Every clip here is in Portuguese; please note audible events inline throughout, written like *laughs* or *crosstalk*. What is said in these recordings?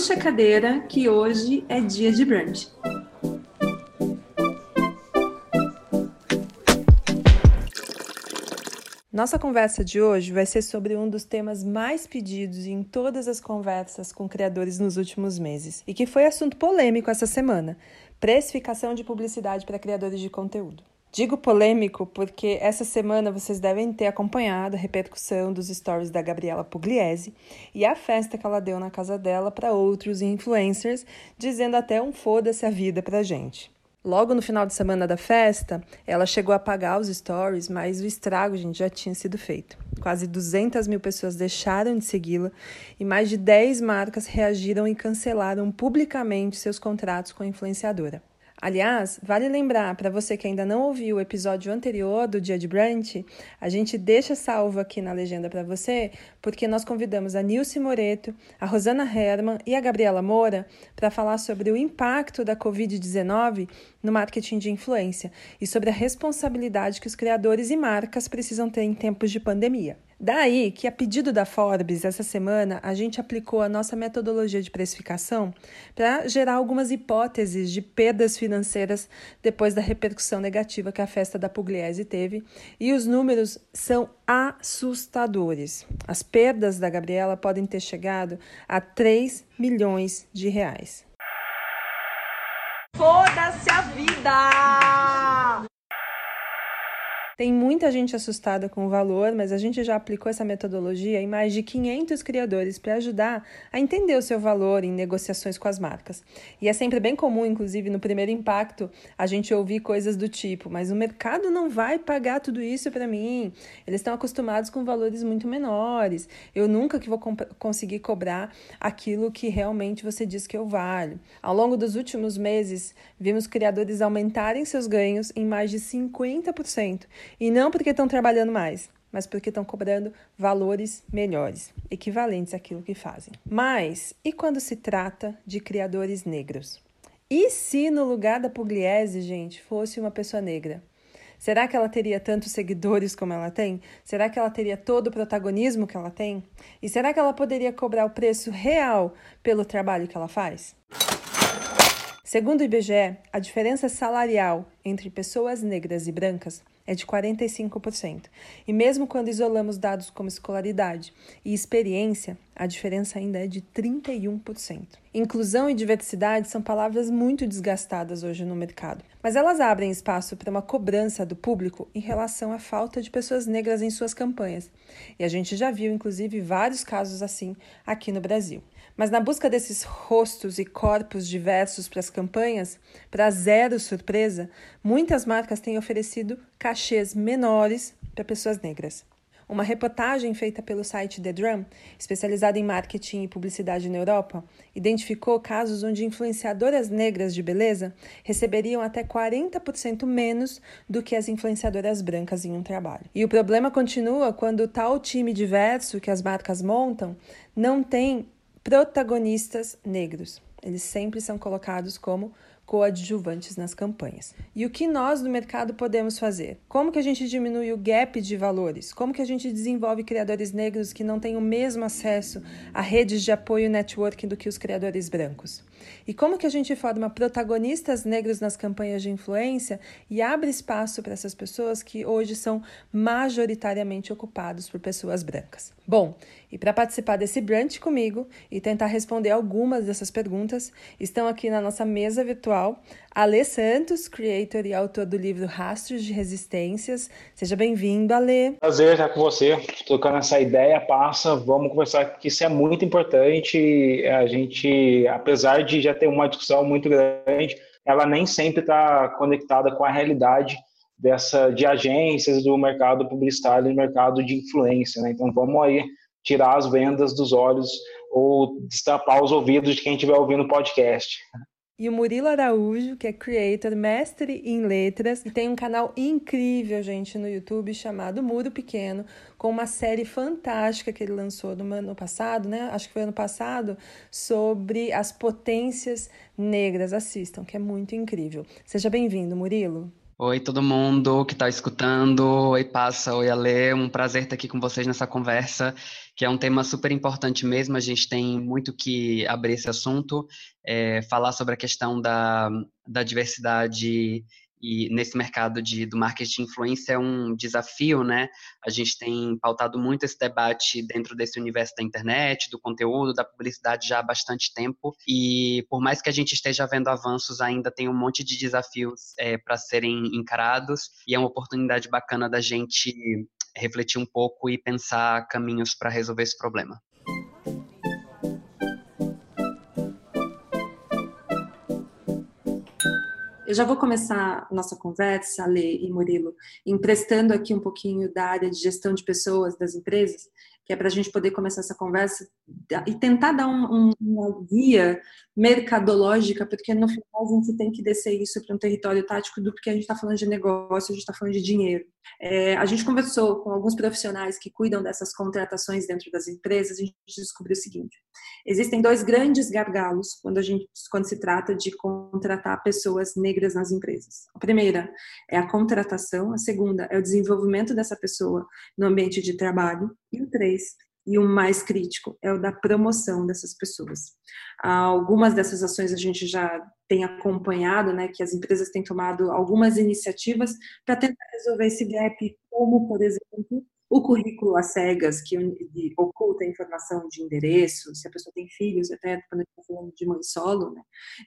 puxa a cadeira que hoje é dia de brunch. Nossa conversa de hoje vai ser sobre um dos temas mais pedidos em todas as conversas com criadores nos últimos meses e que foi assunto polêmico essa semana: precificação de publicidade para criadores de conteúdo. Digo polêmico porque essa semana vocês devem ter acompanhado a repercussão dos stories da Gabriela Pugliese e a festa que ela deu na casa dela para outros influencers, dizendo até um foda-se a vida pra gente. Logo no final de semana da festa, ela chegou a apagar os stories, mas o estrago, gente, já tinha sido feito. Quase 200 mil pessoas deixaram de segui-la e mais de 10 marcas reagiram e cancelaram publicamente seus contratos com a influenciadora. Aliás, vale lembrar para você que ainda não ouviu o episódio anterior do Dia de Brunch, a gente deixa salvo aqui na legenda para você, porque nós convidamos a Nilce Moreto, a Rosana Herman e a Gabriela Moura para falar sobre o impacto da Covid-19 no marketing de influência e sobre a responsabilidade que os criadores e marcas precisam ter em tempos de pandemia. Daí que, a pedido da Forbes, essa semana a gente aplicou a nossa metodologia de precificação para gerar algumas hipóteses de perdas financeiras depois da repercussão negativa que a festa da Pugliese teve, e os números são assustadores. As perdas da Gabriela podem ter chegado a 3 milhões de reais. Foda-se a vida! Tem muita gente assustada com o valor, mas a gente já aplicou essa metodologia em mais de 500 criadores para ajudar a entender o seu valor em negociações com as marcas. E é sempre bem comum, inclusive no primeiro impacto, a gente ouvir coisas do tipo: mas o mercado não vai pagar tudo isso para mim. Eles estão acostumados com valores muito menores. Eu nunca que vou conseguir cobrar aquilo que realmente você diz que eu valho. Ao longo dos últimos meses, vimos criadores aumentarem seus ganhos em mais de 50% e não porque estão trabalhando mais, mas porque estão cobrando valores melhores, equivalentes àquilo que fazem. Mas e quando se trata de criadores negros? E se no lugar da Pugliese, gente, fosse uma pessoa negra? Será que ela teria tantos seguidores como ela tem? Será que ela teria todo o protagonismo que ela tem? E será que ela poderia cobrar o preço real pelo trabalho que ela faz? Segundo o IBGE, a diferença salarial entre pessoas negras e brancas é de 45%. E mesmo quando isolamos dados como escolaridade e experiência, a diferença ainda é de 31%. Inclusão e diversidade são palavras muito desgastadas hoje no mercado, mas elas abrem espaço para uma cobrança do público em relação à falta de pessoas negras em suas campanhas. E a gente já viu, inclusive, vários casos assim aqui no Brasil. Mas na busca desses rostos e corpos diversos para as campanhas, para zero surpresa, muitas marcas têm oferecido cachês menores para pessoas negras. Uma reportagem feita pelo site The Drum, especializado em marketing e publicidade na Europa, identificou casos onde influenciadoras negras de beleza receberiam até 40% menos do que as influenciadoras brancas em um trabalho. E o problema continua quando tal time diverso que as marcas montam não tem protagonistas negros. Eles sempre são colocados como coadjuvantes nas campanhas. E o que nós do mercado podemos fazer? Como que a gente diminui o gap de valores? Como que a gente desenvolve criadores negros que não têm o mesmo acesso a redes de apoio e networking do que os criadores brancos? E como que a gente forma protagonistas negros nas campanhas de influência e abre espaço para essas pessoas que hoje são majoritariamente ocupados por pessoas brancas? Bom, e para participar desse brunch comigo e tentar responder algumas dessas perguntas, estão aqui na nossa mesa virtual Alê Santos, creator e autor do livro Rastros de Resistências. Seja bem-vindo, Alê. Prazer estar com você, tocando essa ideia, passa, vamos conversar, que isso é muito importante. A gente, apesar de já ter uma discussão muito grande, ela nem sempre está conectada com a realidade dessa de agências do mercado publicitário do mercado de influência, né? Então vamos aí tirar as vendas dos olhos ou destapar os ouvidos de quem estiver ouvindo o podcast. E o Murilo Araújo, que é creator, mestre em letras, e tem um canal incrível, gente, no YouTube chamado Muro Pequeno, com uma série fantástica que ele lançou no ano passado, né? Acho que foi ano passado, sobre as potências negras. Assistam, que é muito incrível. Seja bem-vindo, Murilo. Oi, todo mundo que está escutando. Oi, Passa. Oi, Ale. Um prazer estar aqui com vocês nessa conversa, que é um tema super importante mesmo. A gente tem muito que abrir esse assunto, é, falar sobre a questão da, da diversidade e nesse mercado de, do marketing de influência é um desafio, né? A gente tem pautado muito esse debate dentro desse universo da internet, do conteúdo, da publicidade já há bastante tempo. E por mais que a gente esteja vendo avanços, ainda tem um monte de desafios é, para serem encarados. E é uma oportunidade bacana da gente refletir um pouco e pensar caminhos para resolver esse problema. Eu já vou começar nossa conversa, Lê e Murilo, emprestando aqui um pouquinho da área de gestão de pessoas das empresas, que é para a gente poder começar essa conversa e tentar dar um, um, uma guia mercadológica, porque no final a gente tem que descer isso para um território tático do porque a gente está falando de negócio, a gente está falando de dinheiro. É, a gente conversou com alguns profissionais que cuidam dessas contratações dentro das empresas e a gente descobriu o seguinte: existem dois grandes gargalos quando a gente quando se trata de contratar pessoas negras nas empresas. A primeira é a contratação, a segunda é o desenvolvimento dessa pessoa no ambiente de trabalho e o três e o mais crítico é o da promoção dessas pessoas. Algumas dessas ações a gente já tem acompanhado, né, que as empresas têm tomado algumas iniciativas para tentar resolver esse gap, como, por exemplo, o currículo às cegas, que oculta a informação de endereço, se a pessoa tem filhos, até quando a gente está falando de mãe solo, né?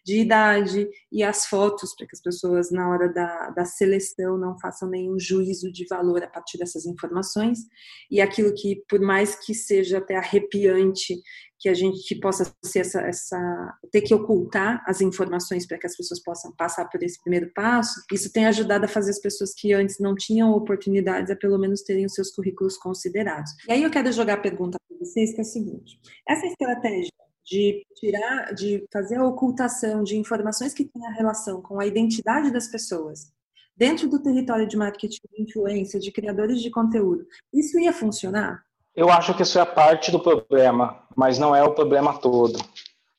de idade, e as fotos, para que as pessoas, na hora da, da seleção, não façam nenhum juízo de valor a partir dessas informações. E aquilo que, por mais que seja até arrepiante, que a gente possa ser essa, essa ter que ocultar as informações para que as pessoas possam passar por esse primeiro passo, isso tem ajudado a fazer as pessoas que antes não tinham oportunidades a pelo menos terem os seus currículos considerados. E aí eu quero jogar a pergunta para vocês, que é a seguinte: essa estratégia de tirar, de fazer a ocultação de informações que têm a relação com a identidade das pessoas dentro do território de marketing de influência, de criadores de conteúdo, isso ia funcionar? Eu acho que isso é parte do problema, mas não é o problema todo.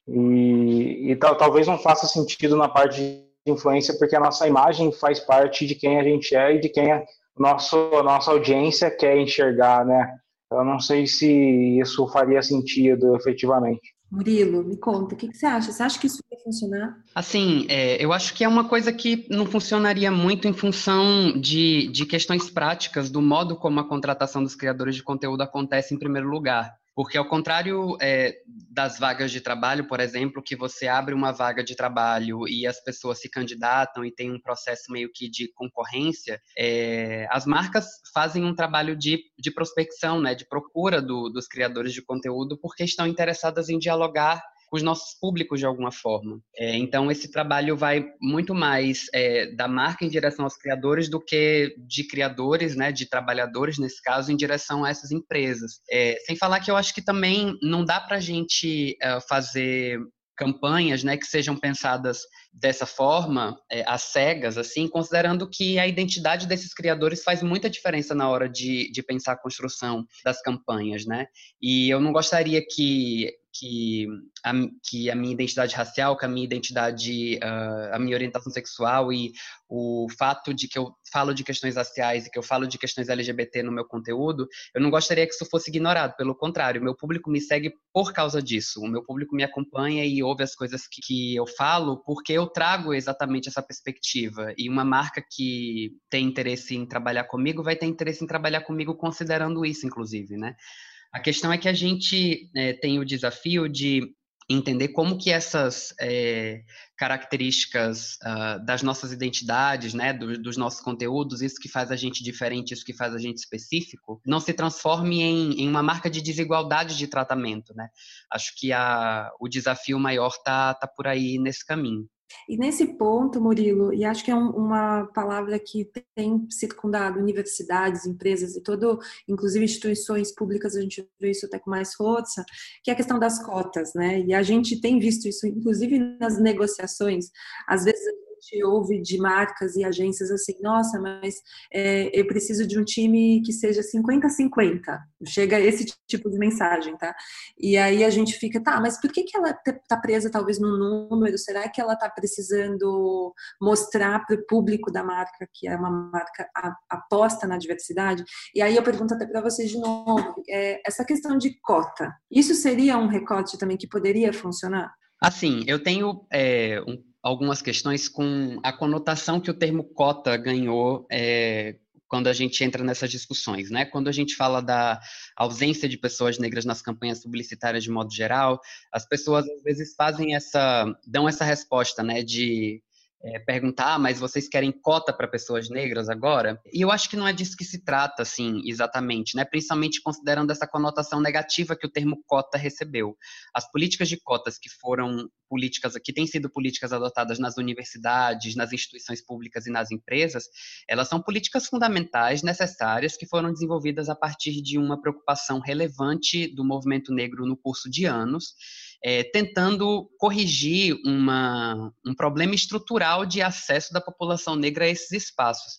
E, e tal, talvez não faça sentido na parte de influência, porque a nossa imagem faz parte de quem a gente é e de quem a, nosso, a nossa audiência quer enxergar, né? Eu não sei se isso faria sentido efetivamente. Murilo, me conta, o que, que, você acha? Você acha que isso vai funcionar? Assim, é, eu acho que é uma coisa que não funcionaria muito em função de, de questões práticas, do modo como a contratação dos criadores de conteúdo acontece em primeiro lugar. Porque, ao contrário é, das vagas de trabalho, por exemplo, que você abre uma vaga de trabalho e as pessoas se candidatam e tem um processo meio que de concorrência, é, as marcas fazem um trabalho de, de prospecção, né, de procura do, dos criadores de conteúdo, porque estão interessadas em dialogar os nossos públicos de alguma forma. É, então, esse trabalho vai muito mais é, da marca em direção aos criadores do que de criadores, né, de trabalhadores, nesse caso, em direção a essas empresas. É, sem falar que eu acho que também não dá para a gente é, fazer campanhas né, que sejam pensadas dessa forma, é, às cegas, assim, considerando que a identidade desses criadores faz muita diferença na hora de, de pensar a construção das campanhas, né? E eu não gostaria que que a, que a minha identidade racial, que a minha identidade, uh, a minha orientação sexual e o fato de que eu falo de questões raciais e que eu falo de questões LGBT no meu conteúdo, eu não gostaria que isso fosse ignorado. Pelo contrário, meu público me segue por causa disso. O meu público me acompanha e ouve as coisas que, que eu falo porque eu trago exatamente essa perspectiva. E uma marca que tem interesse em trabalhar comigo vai ter interesse em trabalhar comigo considerando isso, inclusive, né? A questão é que a gente é, tem o desafio de entender como que essas é, características uh, das nossas identidades, né, do, dos nossos conteúdos, isso que faz a gente diferente, isso que faz a gente específico, não se transforme em, em uma marca de desigualdade de tratamento, né? Acho que a, o desafio maior tá, tá por aí nesse caminho. E nesse ponto, Murilo, e acho que é um, uma palavra que tem circundado universidades, empresas e todo, inclusive instituições públicas, a gente vê isso até com mais força, que é a questão das cotas, né? E a gente tem visto isso, inclusive nas negociações. Às vezes gente ouve de marcas e agências assim, nossa, mas é, eu preciso de um time que seja 50-50. Chega esse tipo de mensagem, tá? E aí a gente fica, tá, mas por que, que ela tá presa talvez no número? Será que ela tá precisando mostrar para o público da marca que é uma marca aposta na diversidade? E aí eu pergunto até para vocês de novo, é, essa questão de cota, isso seria um recorte também que poderia funcionar? Assim, eu tenho é, um, algumas questões com a conotação que o termo cota ganhou é, quando a gente entra nessas discussões, né? Quando a gente fala da ausência de pessoas negras nas campanhas publicitárias de modo geral, as pessoas às vezes fazem essa, dão essa resposta, né? De é, perguntar, ah, mas vocês querem cota para pessoas negras agora? E eu acho que não é disso que se trata, assim, exatamente, né? Principalmente considerando essa conotação negativa que o termo cota recebeu. As políticas de cotas que foram políticas, que têm sido políticas adotadas nas universidades, nas instituições públicas e nas empresas, elas são políticas fundamentais, necessárias, que foram desenvolvidas a partir de uma preocupação relevante do movimento negro no curso de anos é, tentando corrigir uma, um problema estrutural de acesso da população negra a esses espaços.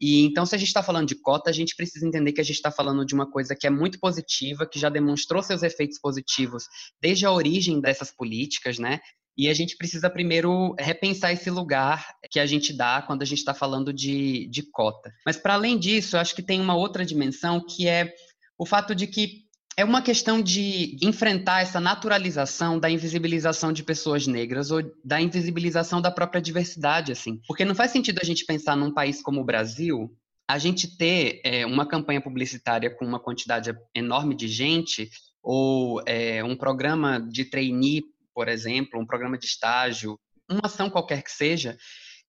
E então, se a gente está falando de cota, a gente precisa entender que a gente está falando de uma coisa que é muito positiva, que já demonstrou seus efeitos positivos desde a origem dessas políticas, né? E a gente precisa primeiro repensar esse lugar que a gente dá quando a gente está falando de, de cota. Mas, para além disso, eu acho que tem uma outra dimensão que é o fato de que é uma questão de enfrentar essa naturalização da invisibilização de pessoas negras ou da invisibilização da própria diversidade, assim. Porque não faz sentido a gente pensar num país como o Brasil, a gente ter é, uma campanha publicitária com uma quantidade enorme de gente ou é, um programa de trainee, por exemplo, um programa de estágio, uma ação qualquer que seja,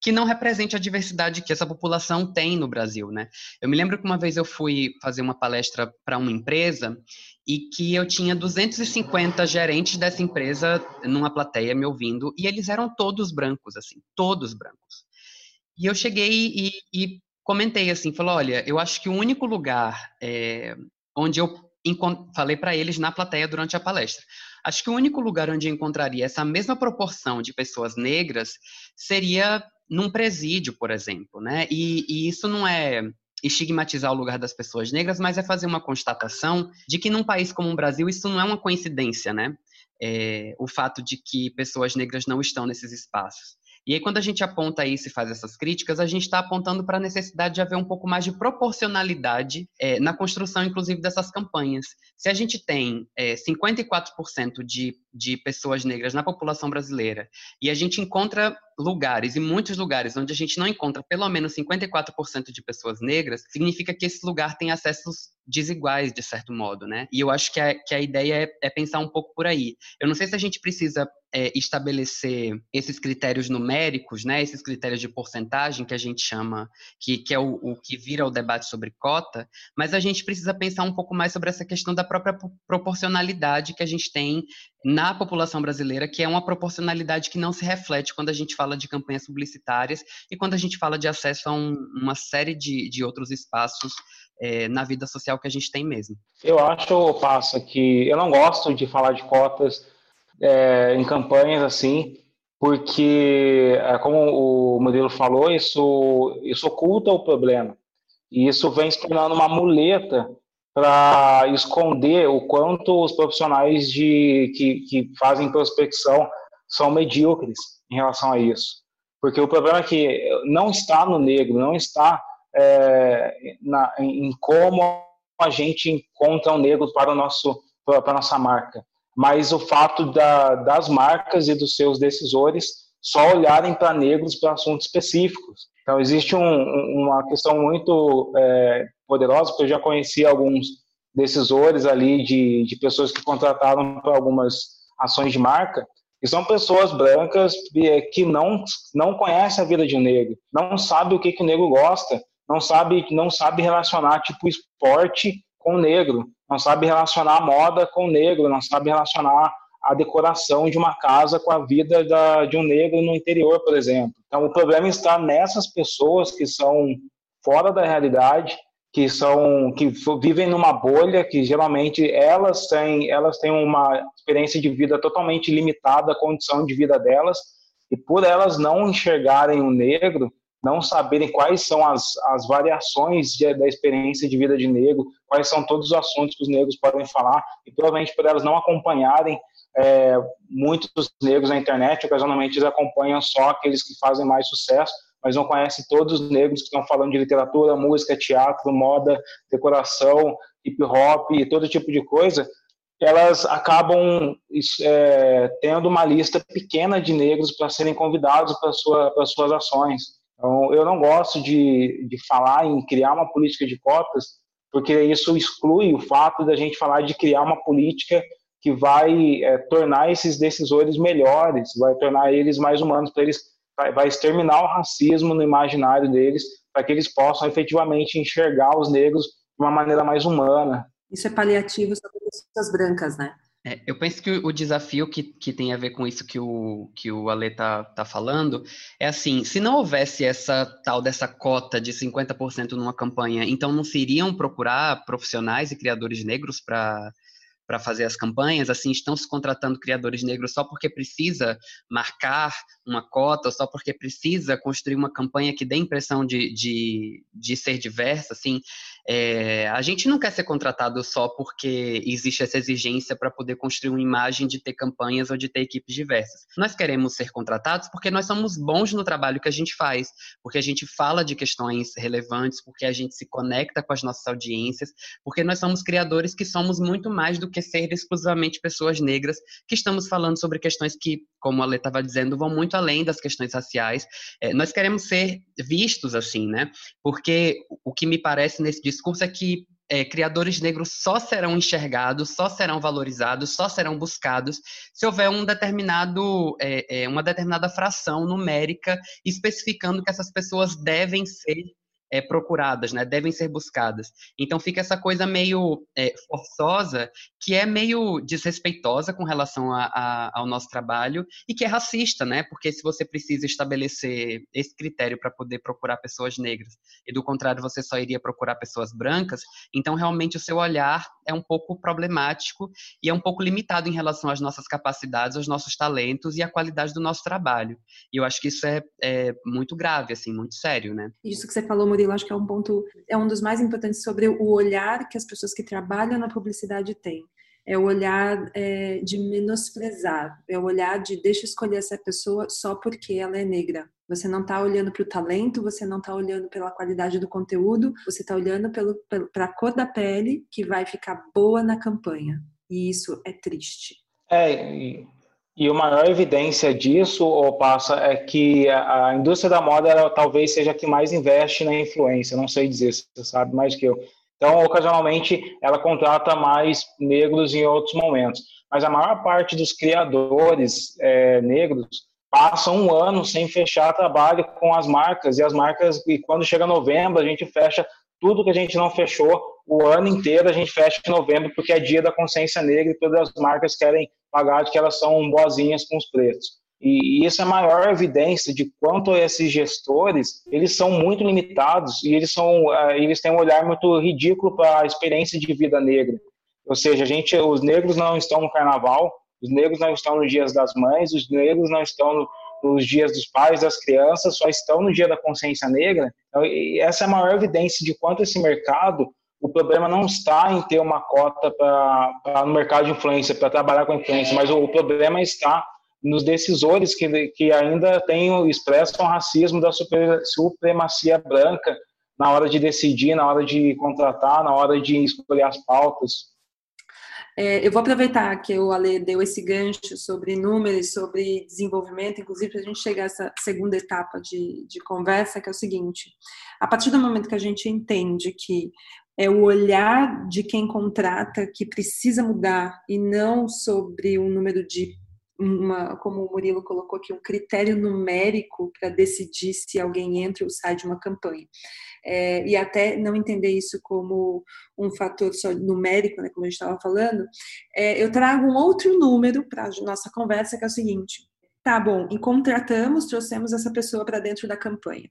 que não represente a diversidade que essa população tem no Brasil, né? Eu me lembro que uma vez eu fui fazer uma palestra para uma empresa e que eu tinha 250 gerentes dessa empresa numa plateia me ouvindo e eles eram todos brancos, assim, todos brancos. E eu cheguei e, e comentei assim, falou, olha, eu acho que o único lugar é, onde eu falei para eles na plateia durante a palestra. Acho que o único lugar onde eu encontraria essa mesma proporção de pessoas negras seria num presídio, por exemplo, né? E, e isso não é estigmatizar o lugar das pessoas negras, mas é fazer uma constatação de que num país como o Brasil isso não é uma coincidência, né? É, o fato de que pessoas negras não estão nesses espaços. E aí, quando a gente aponta isso e faz essas críticas, a gente está apontando para a necessidade de haver um pouco mais de proporcionalidade é, na construção, inclusive, dessas campanhas. Se a gente tem é, 54% de, de pessoas negras na população brasileira e a gente encontra lugares, e muitos lugares, onde a gente não encontra pelo menos 54% de pessoas negras, significa que esse lugar tem acessos desiguais, de certo modo, né? E eu acho que a, que a ideia é, é pensar um pouco por aí. Eu não sei se a gente precisa é, estabelecer esses critérios numéricos, né, esses critérios de porcentagem que a gente chama, que, que é o, o, que vira o debate sobre cota, mas a gente precisa pensar um pouco mais sobre essa questão da própria proporcionalidade que a gente tem na população brasileira, que é uma proporcionalidade que não se reflete quando a gente fala de campanhas publicitárias e quando a gente fala de acesso a um, uma série de, de outros espaços é, na vida social que a gente tem mesmo. Eu acho, Passa, que eu não gosto de falar de cotas é, em campanhas assim, porque, é, como o modelo falou, isso, isso oculta o problema. E isso vem se tornando uma muleta para esconder o quanto os profissionais de, que, que fazem prospecção são medíocres em relação a isso. Porque o problema é que não está no negro, não está é, na, em como a gente encontra um negro para, o nosso, para a nossa marca, mas o fato da, das marcas e dos seus decisores só olharem para negros para assuntos específicos. Então, existe um, uma questão muito é, poderosa, porque eu já conheci alguns decisores ali de, de pessoas que contrataram para algumas ações de marca, e são pessoas brancas que não, não conhecem a vida de um negro, não sabe o que, que o negro gosta, não sabe, não sabe relacionar tipo esporte com negro, não sabe relacionar a moda com negro, não sabe relacionar a decoração de uma casa com a vida da, de um negro no interior, por exemplo. Então, o problema está nessas pessoas que são fora da realidade, que são que vivem numa bolha, que geralmente elas têm elas têm uma experiência de vida totalmente limitada à condição de vida delas E por elas não enxergarem o negro, não saberem quais são as, as variações de, da experiência de vida de negro, quais são todos os assuntos que os negros podem falar, e provavelmente por elas não acompanharem é, muitos negros na internet, ocasionalmente eles acompanham só aqueles que fazem mais sucesso, mas não conhecem todos os negros que estão falando de literatura, música, teatro, moda, decoração, hip hop e todo tipo de coisa, elas acabam é, tendo uma lista pequena de negros para serem convidados para sua, as suas ações. Então, eu não gosto de, de falar em criar uma política de cotas, porque isso exclui o fato da gente falar de criar uma política que vai é, tornar esses decisores melhores, vai tornar eles mais humanos, para eles vai, exterminar o racismo no imaginário deles, para que eles possam efetivamente enxergar os negros de uma maneira mais humana. Isso é paliativo sobre pessoas brancas, né? É, eu penso que o desafio que, que tem a ver com isso que o, que o Ale tá, tá falando é assim, se não houvesse essa tal dessa cota de 50% numa campanha, então não se iriam procurar profissionais e criadores negros para para fazer as campanhas, assim, estão se contratando criadores negros só porque precisa marcar uma cota, só porque precisa construir uma campanha que dê impressão de, de, de ser diversa, assim, é, a gente não quer ser contratado só porque existe essa exigência para poder construir uma imagem de ter campanhas ou de ter equipes diversas. Nós queremos ser contratados porque nós somos bons no trabalho que a gente faz, porque a gente fala de questões relevantes, porque a gente se conecta com as nossas audiências, porque nós somos criadores que somos muito mais do que ser exclusivamente pessoas negras, que estamos falando sobre questões que, como a Lê estava dizendo, vão muito além das questões raciais. É, nós queremos ser vistos assim, né? Porque o que me parece nesse discurso é que é, criadores negros só serão enxergados, só serão valorizados, só serão buscados se houver um determinado, é, é, uma determinada fração numérica especificando que essas pessoas devem ser é, procuradas, né? devem ser buscadas. Então fica essa coisa meio é, forçosa, que é meio desrespeitosa com relação a, a, ao nosso trabalho e que é racista, né? Porque se você precisa estabelecer esse critério para poder procurar pessoas negras e do contrário você só iria procurar pessoas brancas, então realmente o seu olhar é um pouco problemático e é um pouco limitado em relação às nossas capacidades, aos nossos talentos e à qualidade do nosso trabalho. E eu acho que isso é, é muito grave, assim, muito sério, né? Isso que você falou, Murilo, acho que é um ponto, é um dos mais importantes sobre o olhar que as pessoas que trabalham na publicidade têm. É o olhar é, de menosprezar, é o olhar de deixa escolher essa pessoa só porque ela é negra. Você não está olhando para o talento, você não está olhando pela qualidade do conteúdo, você está olhando para a cor da pele que vai ficar boa na campanha. E isso é triste. É, e, e a maior evidência disso, ou passa, é que a, indústria da moda ela, talvez seja a que mais investe na influência. Não sei dizer, você sabe mais que eu. Então, ocasionalmente, ela contrata mais negros em outros momentos. Mas a maior parte dos criadores é, negros passa um ano sem fechar trabalho com as marcas e as marcas e quando chega novembro a gente fecha tudo que a gente não fechou o ano inteiro a gente fecha em novembro porque é dia da consciência negra e todas as marcas querem pagar de que elas são boazinhas com os preços e, isso é a maior evidência de quanto esses gestores eles são muito limitados e eles são eh, eles têm um olhar muito ridículo para a experiência de vida negra ou seja a gente os negros não estão no carnaval os negros não estão nos dias das mães, os negros não estão no, nos dias dos pais, das crianças, só estão no dia da consciência negra. Então, essa é a maior evidência de quanto esse mercado, o problema não está em ter uma cota para no mercado de influência, para trabalhar com influência, mas o, o problema está nos decisores que, que ainda têm expressam o racismo da super, supremacia branca na hora de decidir, na hora de contratar, na hora de escolher as pautas. É, eu vou aproveitar que o Ale deu esse gancho sobre números, sobre desenvolvimento, inclusive para a gente chegar a essa segunda etapa de, de conversa, que é o seguinte: a partir do momento que a gente entende que é o olhar de quem contrata que precisa mudar e não sobre um número de uma, como o Murilo colocou aqui, um critério numérico para decidir se alguém entra ou sai de uma campanha. É, e até não entender isso como um fator só numérico, né, como a gente estava falando, é, eu trago um outro número para a nossa conversa, que é o seguinte: tá bom, e contratamos, trouxemos essa pessoa para dentro da campanha.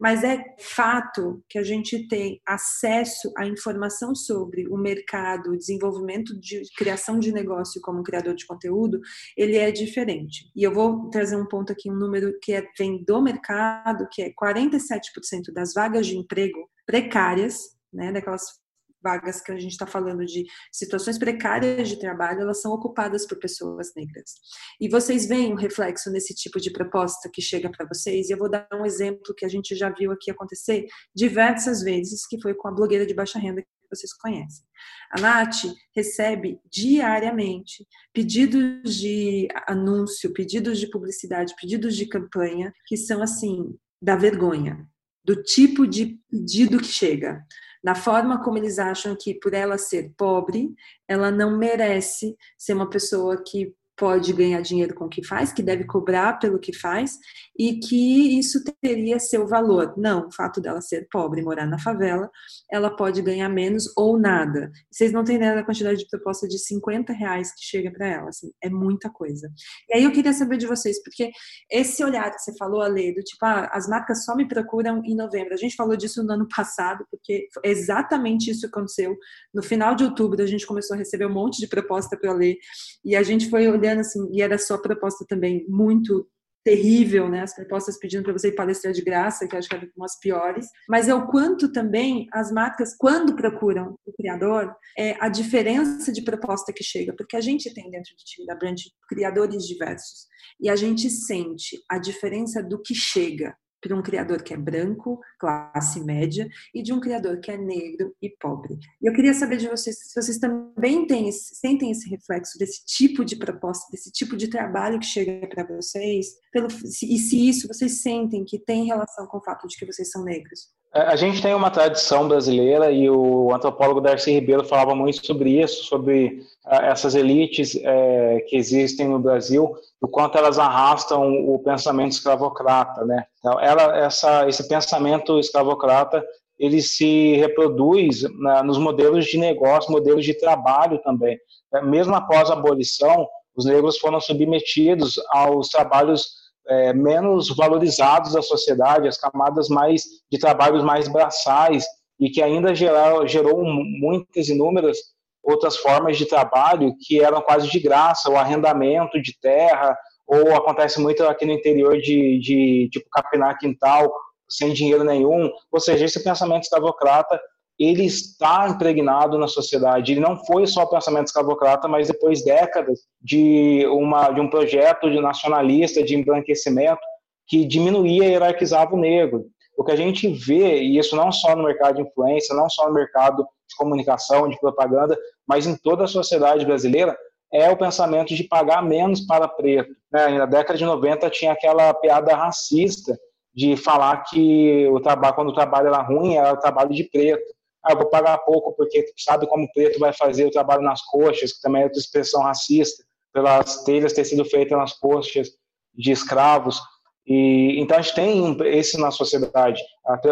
Mas é fato que a gente tem acesso à informação sobre o mercado, desenvolvimento de criação de negócio como criador de conteúdo, ele é diferente. E eu vou trazer um ponto aqui, um número que é, vem do mercado, que é 47% das vagas de emprego precárias, né, daquelas vagas que a gente está falando de situações precárias de trabalho, elas são ocupadas por pessoas negras. E vocês veem um reflexo nesse tipo de proposta que chega para vocês, e eu vou dar um exemplo que a gente já viu aqui acontecer diversas vezes, que foi com a blogueira de baixa renda que vocês conhecem. A Nath recebe diariamente pedidos de anúncio, pedidos de publicidade, pedidos de campanha, que são assim, da vergonha, do tipo de pedido que chega na forma como eles acham que por ela ser pobre, ela não merece ser uma pessoa que pode ganhar dinheiro com o que faz, que deve cobrar pelo que faz e que isso teria seu valor. Não, o fato dela ser pobre, morar na favela, ela pode ganhar menos ou nada. Vocês não têm ideia da quantidade de proposta de 50 reais que chega para ela, assim, é muita coisa. E aí eu queria saber de vocês, porque esse olhar que você falou, Ale, do tipo, ah, as marcas só me procuram em novembro. A gente falou disso no ano passado, porque exatamente isso aconteceu. No final de outubro, a gente começou a receber um monte de proposta para ler e a gente foi olhando assim, e era sua proposta também muito terrível, né? As propostas pedindo para você ir palestrar de graça, que eu acho que eram umas piores. Mas é o quanto também as marcas, quando procuram o criador, é a diferença de proposta que chega, porque a gente tem dentro do time da Brand criadores diversos e a gente sente a diferença do que chega para um criador que é branco, classe média, e de um criador que é negro e pobre. E eu queria saber de vocês se vocês também têm sentem esse reflexo desse tipo de proposta, desse tipo de trabalho que chega para vocês, pelo, e se isso vocês sentem que tem relação com o fato de que vocês são negros. É, a gente tem uma tradição brasileira e o antropólogo Darcy Ribeiro falava muito sobre isso, sobre uh, essas elites uh, que existem no Brasil, o quanto elas arrastam o pensamento escravocrata, né? Então, ela, essa, esse pensamento escravocrata ele se reproduz na, nos modelos de negócio, modelos de trabalho também. É, mesmo após a abolição, os negros foram submetidos aos trabalhos é, menos valorizados da sociedade, as camadas mais de trabalhos mais braçais e que ainda gerou, gerou muitas inúmeras outras formas de trabalho que eram quase de graça, o arrendamento de terra, ou acontece muito aqui no interior de, de tipo capinar quintal sem dinheiro nenhum, ou seja, esse pensamento escravocrata ele está impregnado na sociedade. Ele não foi só pensamento escravocrata, mas depois décadas de, uma, de um projeto de nacionalista, de embranquecimento, que diminuía e hierarquizava o negro. O que a gente vê, e isso não só no mercado de influência, não só no mercado de comunicação, de propaganda, mas em toda a sociedade brasileira, é o pensamento de pagar menos para preto. Né? Na década de 90 tinha aquela piada racista de falar que o trabalho, quando o trabalho era ruim, era o trabalho de preto ah, vou pagar pouco porque sabe como o preto vai fazer o trabalho nas coxas, que também é outra expressão racista, pelas telhas ter sido feitas nas coxas de escravos. E, então a gente tem esse na sociedade.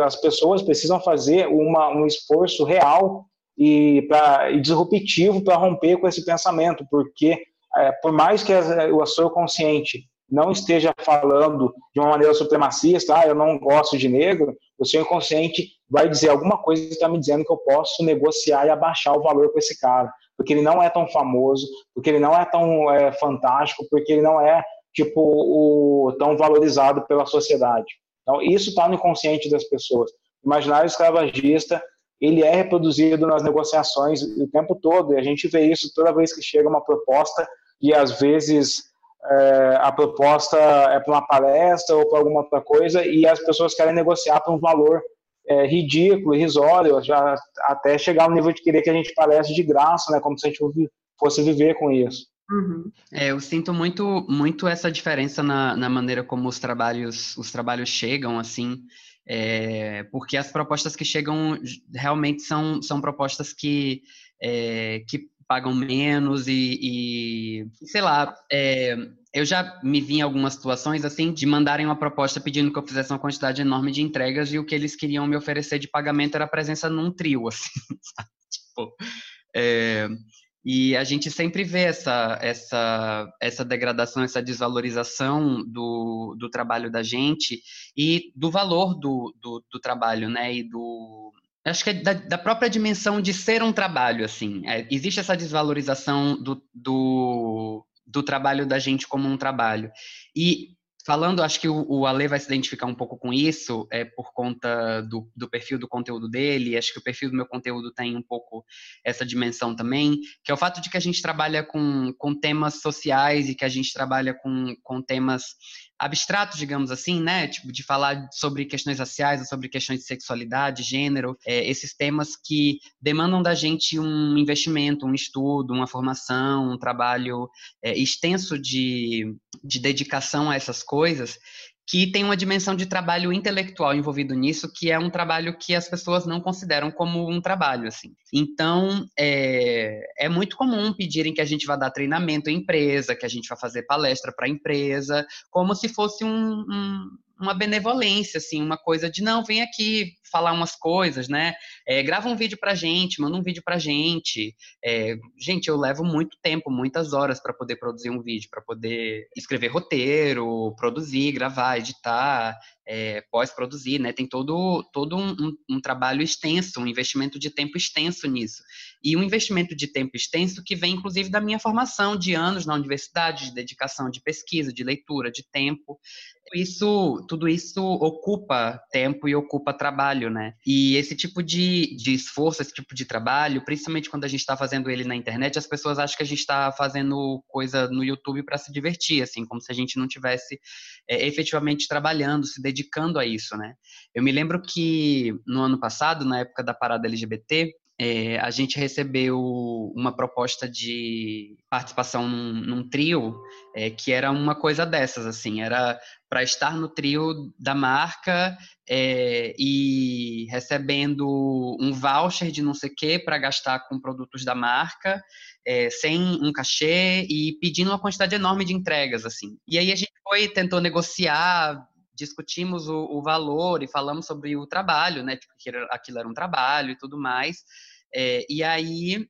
As pessoas precisam fazer uma, um esforço real e, pra, e disruptivo para romper com esse pensamento, porque é, por mais que o seu consciente não esteja falando de uma maneira supremacista, ah, eu não gosto de negro, o seu inconsciente vai dizer alguma coisa que está me dizendo que eu posso negociar e abaixar o valor com esse cara, porque ele não é tão famoso, porque ele não é tão é, fantástico, porque ele não é tipo o tão valorizado pela sociedade. Então isso está no inconsciente das pessoas. O imaginário escravagista ele é reproduzido nas negociações o tempo todo e a gente vê isso toda vez que chega uma proposta e às vezes é, a proposta é para uma palestra ou para alguma outra coisa e as pessoas querem negociar por um valor é, ridículo, irrisório, já, até chegar ao nível de querer que a gente palestre de graça, né, como se a gente fosse viver com isso. Uhum. É, eu sinto muito, muito essa diferença na, na maneira como os trabalhos, os trabalhos chegam, assim, é, porque as propostas que chegam realmente são, são propostas que, é, que pagam menos e, e sei lá, é, eu já me vi em algumas situações assim de mandarem uma proposta pedindo que eu fizesse uma quantidade enorme de entregas e o que eles queriam me oferecer de pagamento era a presença num trio, *laughs* assim? Tipo, é, E a gente sempre vê essa, essa, essa degradação, essa desvalorização do, do trabalho da gente e do valor do, do, do trabalho, né? E do, acho que é da, da, própria dimensão de ser um trabalho, assim. É, existe essa desvalorização do, do, do, trabalho da gente como um trabalho. E falando, acho que o, o Ale vai se identificar um pouco com isso, é por conta do, do, perfil do conteúdo dele, acho que o perfil do meu conteúdo tem um pouco essa dimensão também, que é o fato de que a gente trabalha com, com temas sociais e que a gente trabalha com, com temas abstratos, digamos assim, né? Tipo, de falar sobre questões raciais, sobre questões de sexualidade, gênero, é, esses temas que demandam da gente um investimento, um estudo, uma formação, um trabalho é, extenso de, de dedicação a essas coisas, que tem uma dimensão de trabalho intelectual envolvido nisso, que é um trabalho que as pessoas não consideram como um trabalho, assim. Então, é, é muito comum pedirem que a gente vá dar treinamento em empresa, que a gente vá fazer palestra para a empresa, como se fosse um, um uma benevolência, assim, uma coisa de não, vem aqui falar umas coisas, né? É, grava um vídeo pra gente, manda um vídeo pra gente. É, gente, eu levo muito tempo, muitas horas para poder produzir um vídeo, para poder escrever roteiro, produzir, gravar, editar, é, pós-produzir, né? Tem todo, todo um, um, um, trabalho extenso, um investimento de tempo extenso nisso. E um investimento de tempo extenso que vem, inclusive, da minha formação de anos na universidade, de dedicação de pesquisa, de leitura, de tempo. Isso, tudo isso ocupa tempo e ocupa trabalho, né? E esse tipo de, de esforço, esse tipo de trabalho, principalmente quando a gente está fazendo ele na internet, as pessoas acham que a gente está fazendo coisa no YouTube para se divertir, assim, como se a gente não tivesse é, efetivamente trabalhando, se dedicando a isso, né? Eu me lembro que no ano passado, na época da parada LGBT, é, a gente recebeu uma proposta de participação num, num trio é, que era uma coisa dessas, assim, era para estar no trio da marca é, e recebendo um voucher de não sei o quê para gastar com produtos da marca, é, sem um cachê e pedindo uma quantidade enorme de entregas, assim. E aí a gente foi, tentou negociar discutimos o, o, valor e falamos sobre o trabalho, né? Tipo, que aquilo era um trabalho e tudo mais. É, e aí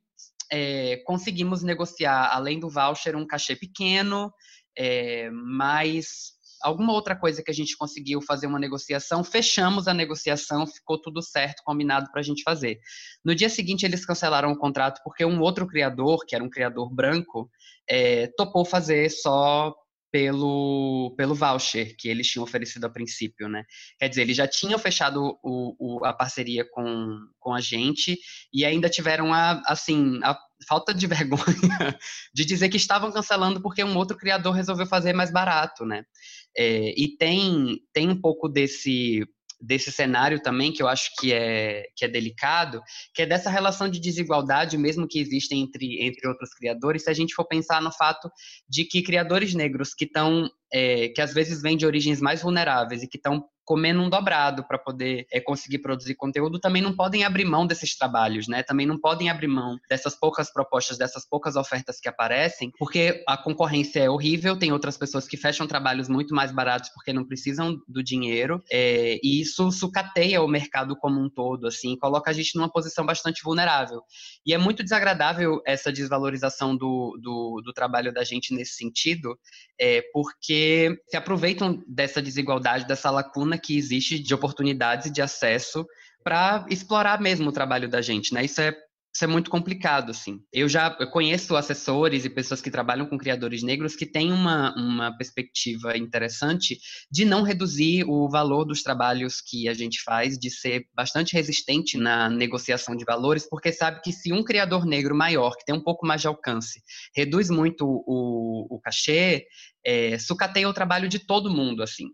é, conseguimos negociar, além do voucher, um cachê pequeno, é, mais alguma outra coisa que a gente conseguiu fazer uma negociação, fechamos a negociação, ficou tudo certo, combinado para a gente fazer. No dia seguinte, eles cancelaram o contrato porque um outro criador, que era um criador branco, é, topou fazer só pelo, pelo voucher que eles tinham oferecido a princípio, né? Quer dizer, eles já tinham fechado o, o, a parceria com, com a gente e ainda tiveram a, assim, a falta de *laughs* vergonha de dizer que estavam cancelando porque um outro criador resolveu fazer mais barato, né? É, e tem, tem um pouco desse desse cenário também que eu acho que é, que é delicado, que é dessa relação de desigualdade mesmo que existe entre, entre outros criadores, se a gente for pensar no fato de que criadores negros que estão, é, que às vezes vêm de origens mais vulneráveis e que estão comendo um dobrado para poder é, conseguir produzir conteúdo, também não podem abrir mão desses trabalhos, né? Também não podem abrir mão dessas poucas propostas, dessas poucas ofertas que aparecem, porque a concorrência é horrível, tem outras pessoas que fecham trabalhos muito mais baratos porque não precisam do dinheiro, é, e isso sucateia o mercado como um todo, assim, coloca a gente numa posição bastante vulnerável. E é muito desagradável essa desvalorização do, do, do trabalho da gente nesse sentido, é, porque se aproveitam dessa desigualdade, dessa lacuna que existe de oportunidades e de acesso para explorar mesmo o trabalho da gente, né? Isso é isso é muito complicado, assim. Eu já eu conheço assessores e pessoas que trabalham com criadores negros que têm uma, uma perspectiva interessante de não reduzir o valor dos trabalhos que a gente faz, de ser bastante resistente na negociação de valores, porque sabe que se um criador negro maior, que tem um pouco mais de alcance, reduz muito o, o cachê, é, sucateia o trabalho de todo mundo, assim.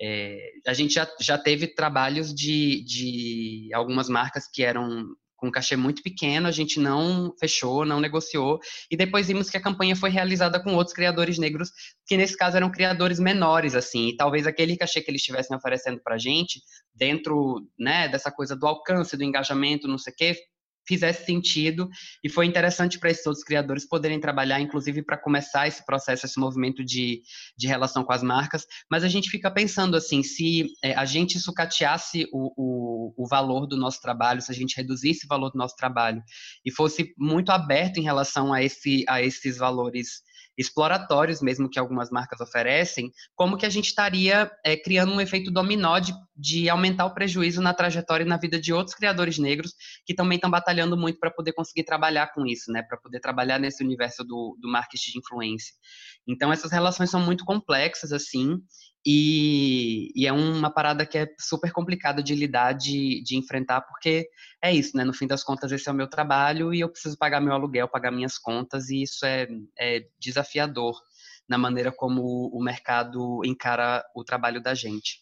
É, a gente já, já teve trabalhos de, de algumas marcas que eram com cachê muito pequeno, a gente não fechou, não negociou, e depois vimos que a campanha foi realizada com outros criadores negros, que nesse caso eram criadores menores, assim, e talvez aquele cachê que eles estivessem oferecendo para a gente, dentro né, dessa coisa do alcance, do engajamento, não sei o quê, fizesse sentido e foi interessante para esses outros criadores poderem trabalhar, inclusive para começar esse processo, esse movimento de, de relação com as marcas. Mas a gente fica pensando assim, se é, a gente sucateasse o, o, o, valor do nosso trabalho, se a gente reduzisse o valor do nosso trabalho e fosse muito aberto em relação a, esse, a esses valores exploratórios mesmo que algumas marcas oferecem, como que a gente estaria é, criando um efeito dominó de, de aumentar o prejuízo na trajetória e na vida de outros criadores negros que também estão batalhando muito para poder conseguir trabalhar com isso, né? Para poder trabalhar nesse universo do, do marketing de influência. Então essas relações são muito complexas assim e, e, é uma parada que é super complicada de lidar, de, de enfrentar, porque é isso, né? No fim das contas, esse é o meu trabalho e eu preciso pagar meu aluguel, pagar minhas contas, e isso é, é desafiador na maneira como o mercado encara o trabalho da gente.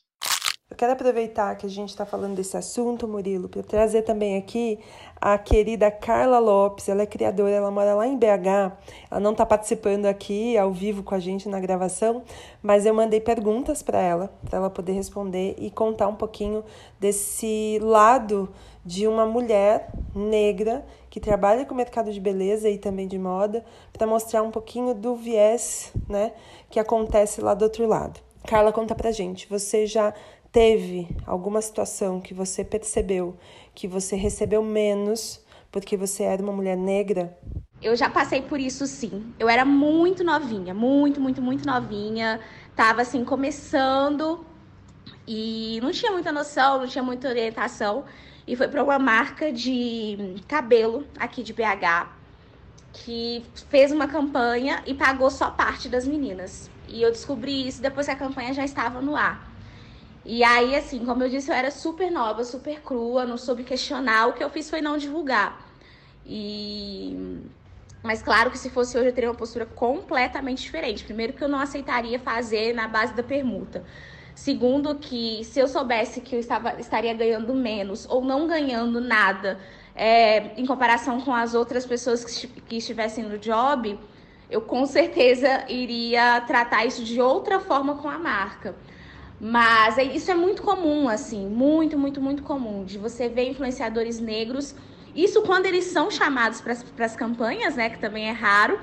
Eu quero aproveitar que a gente está falando desse assunto, Murilo, para trazer também aqui a querida Carla Lopes. Ela é criadora, ela mora lá em BH. Ela não está participando aqui ao vivo com a gente na gravação, mas eu mandei perguntas para ela, para ela poder responder e contar um pouquinho desse lado de uma mulher negra que trabalha com o mercado de beleza e também de moda, para mostrar um pouquinho do viés, né, que acontece lá do outro lado. Carla, conta pra gente, você já teve alguma situação que você percebeu que você recebeu menos porque você era uma mulher negra? Eu já passei por isso sim. Eu era muito novinha, muito, muito, muito novinha. Tava assim começando e não tinha muita noção, não tinha muita orientação. E foi para uma marca de cabelo aqui de BH que fez uma campanha e pagou só parte das meninas. E eu descobri isso depois que a campanha já estava no ar. E aí, assim, como eu disse, eu era super nova, super crua, não soube questionar. O que eu fiz foi não divulgar. E. Mas claro que se fosse hoje eu teria uma postura completamente diferente. Primeiro que eu não aceitaria fazer na base da permuta. Segundo que se eu soubesse que eu estava, estaria ganhando menos ou não ganhando nada é, em comparação com as outras pessoas que, que estivessem no job, eu com certeza iria tratar isso de outra forma com a marca. Mas é, isso é muito comum, assim, muito, muito, muito comum, de você ver influenciadores negros, isso quando eles são chamados para as campanhas, né, que também é raro,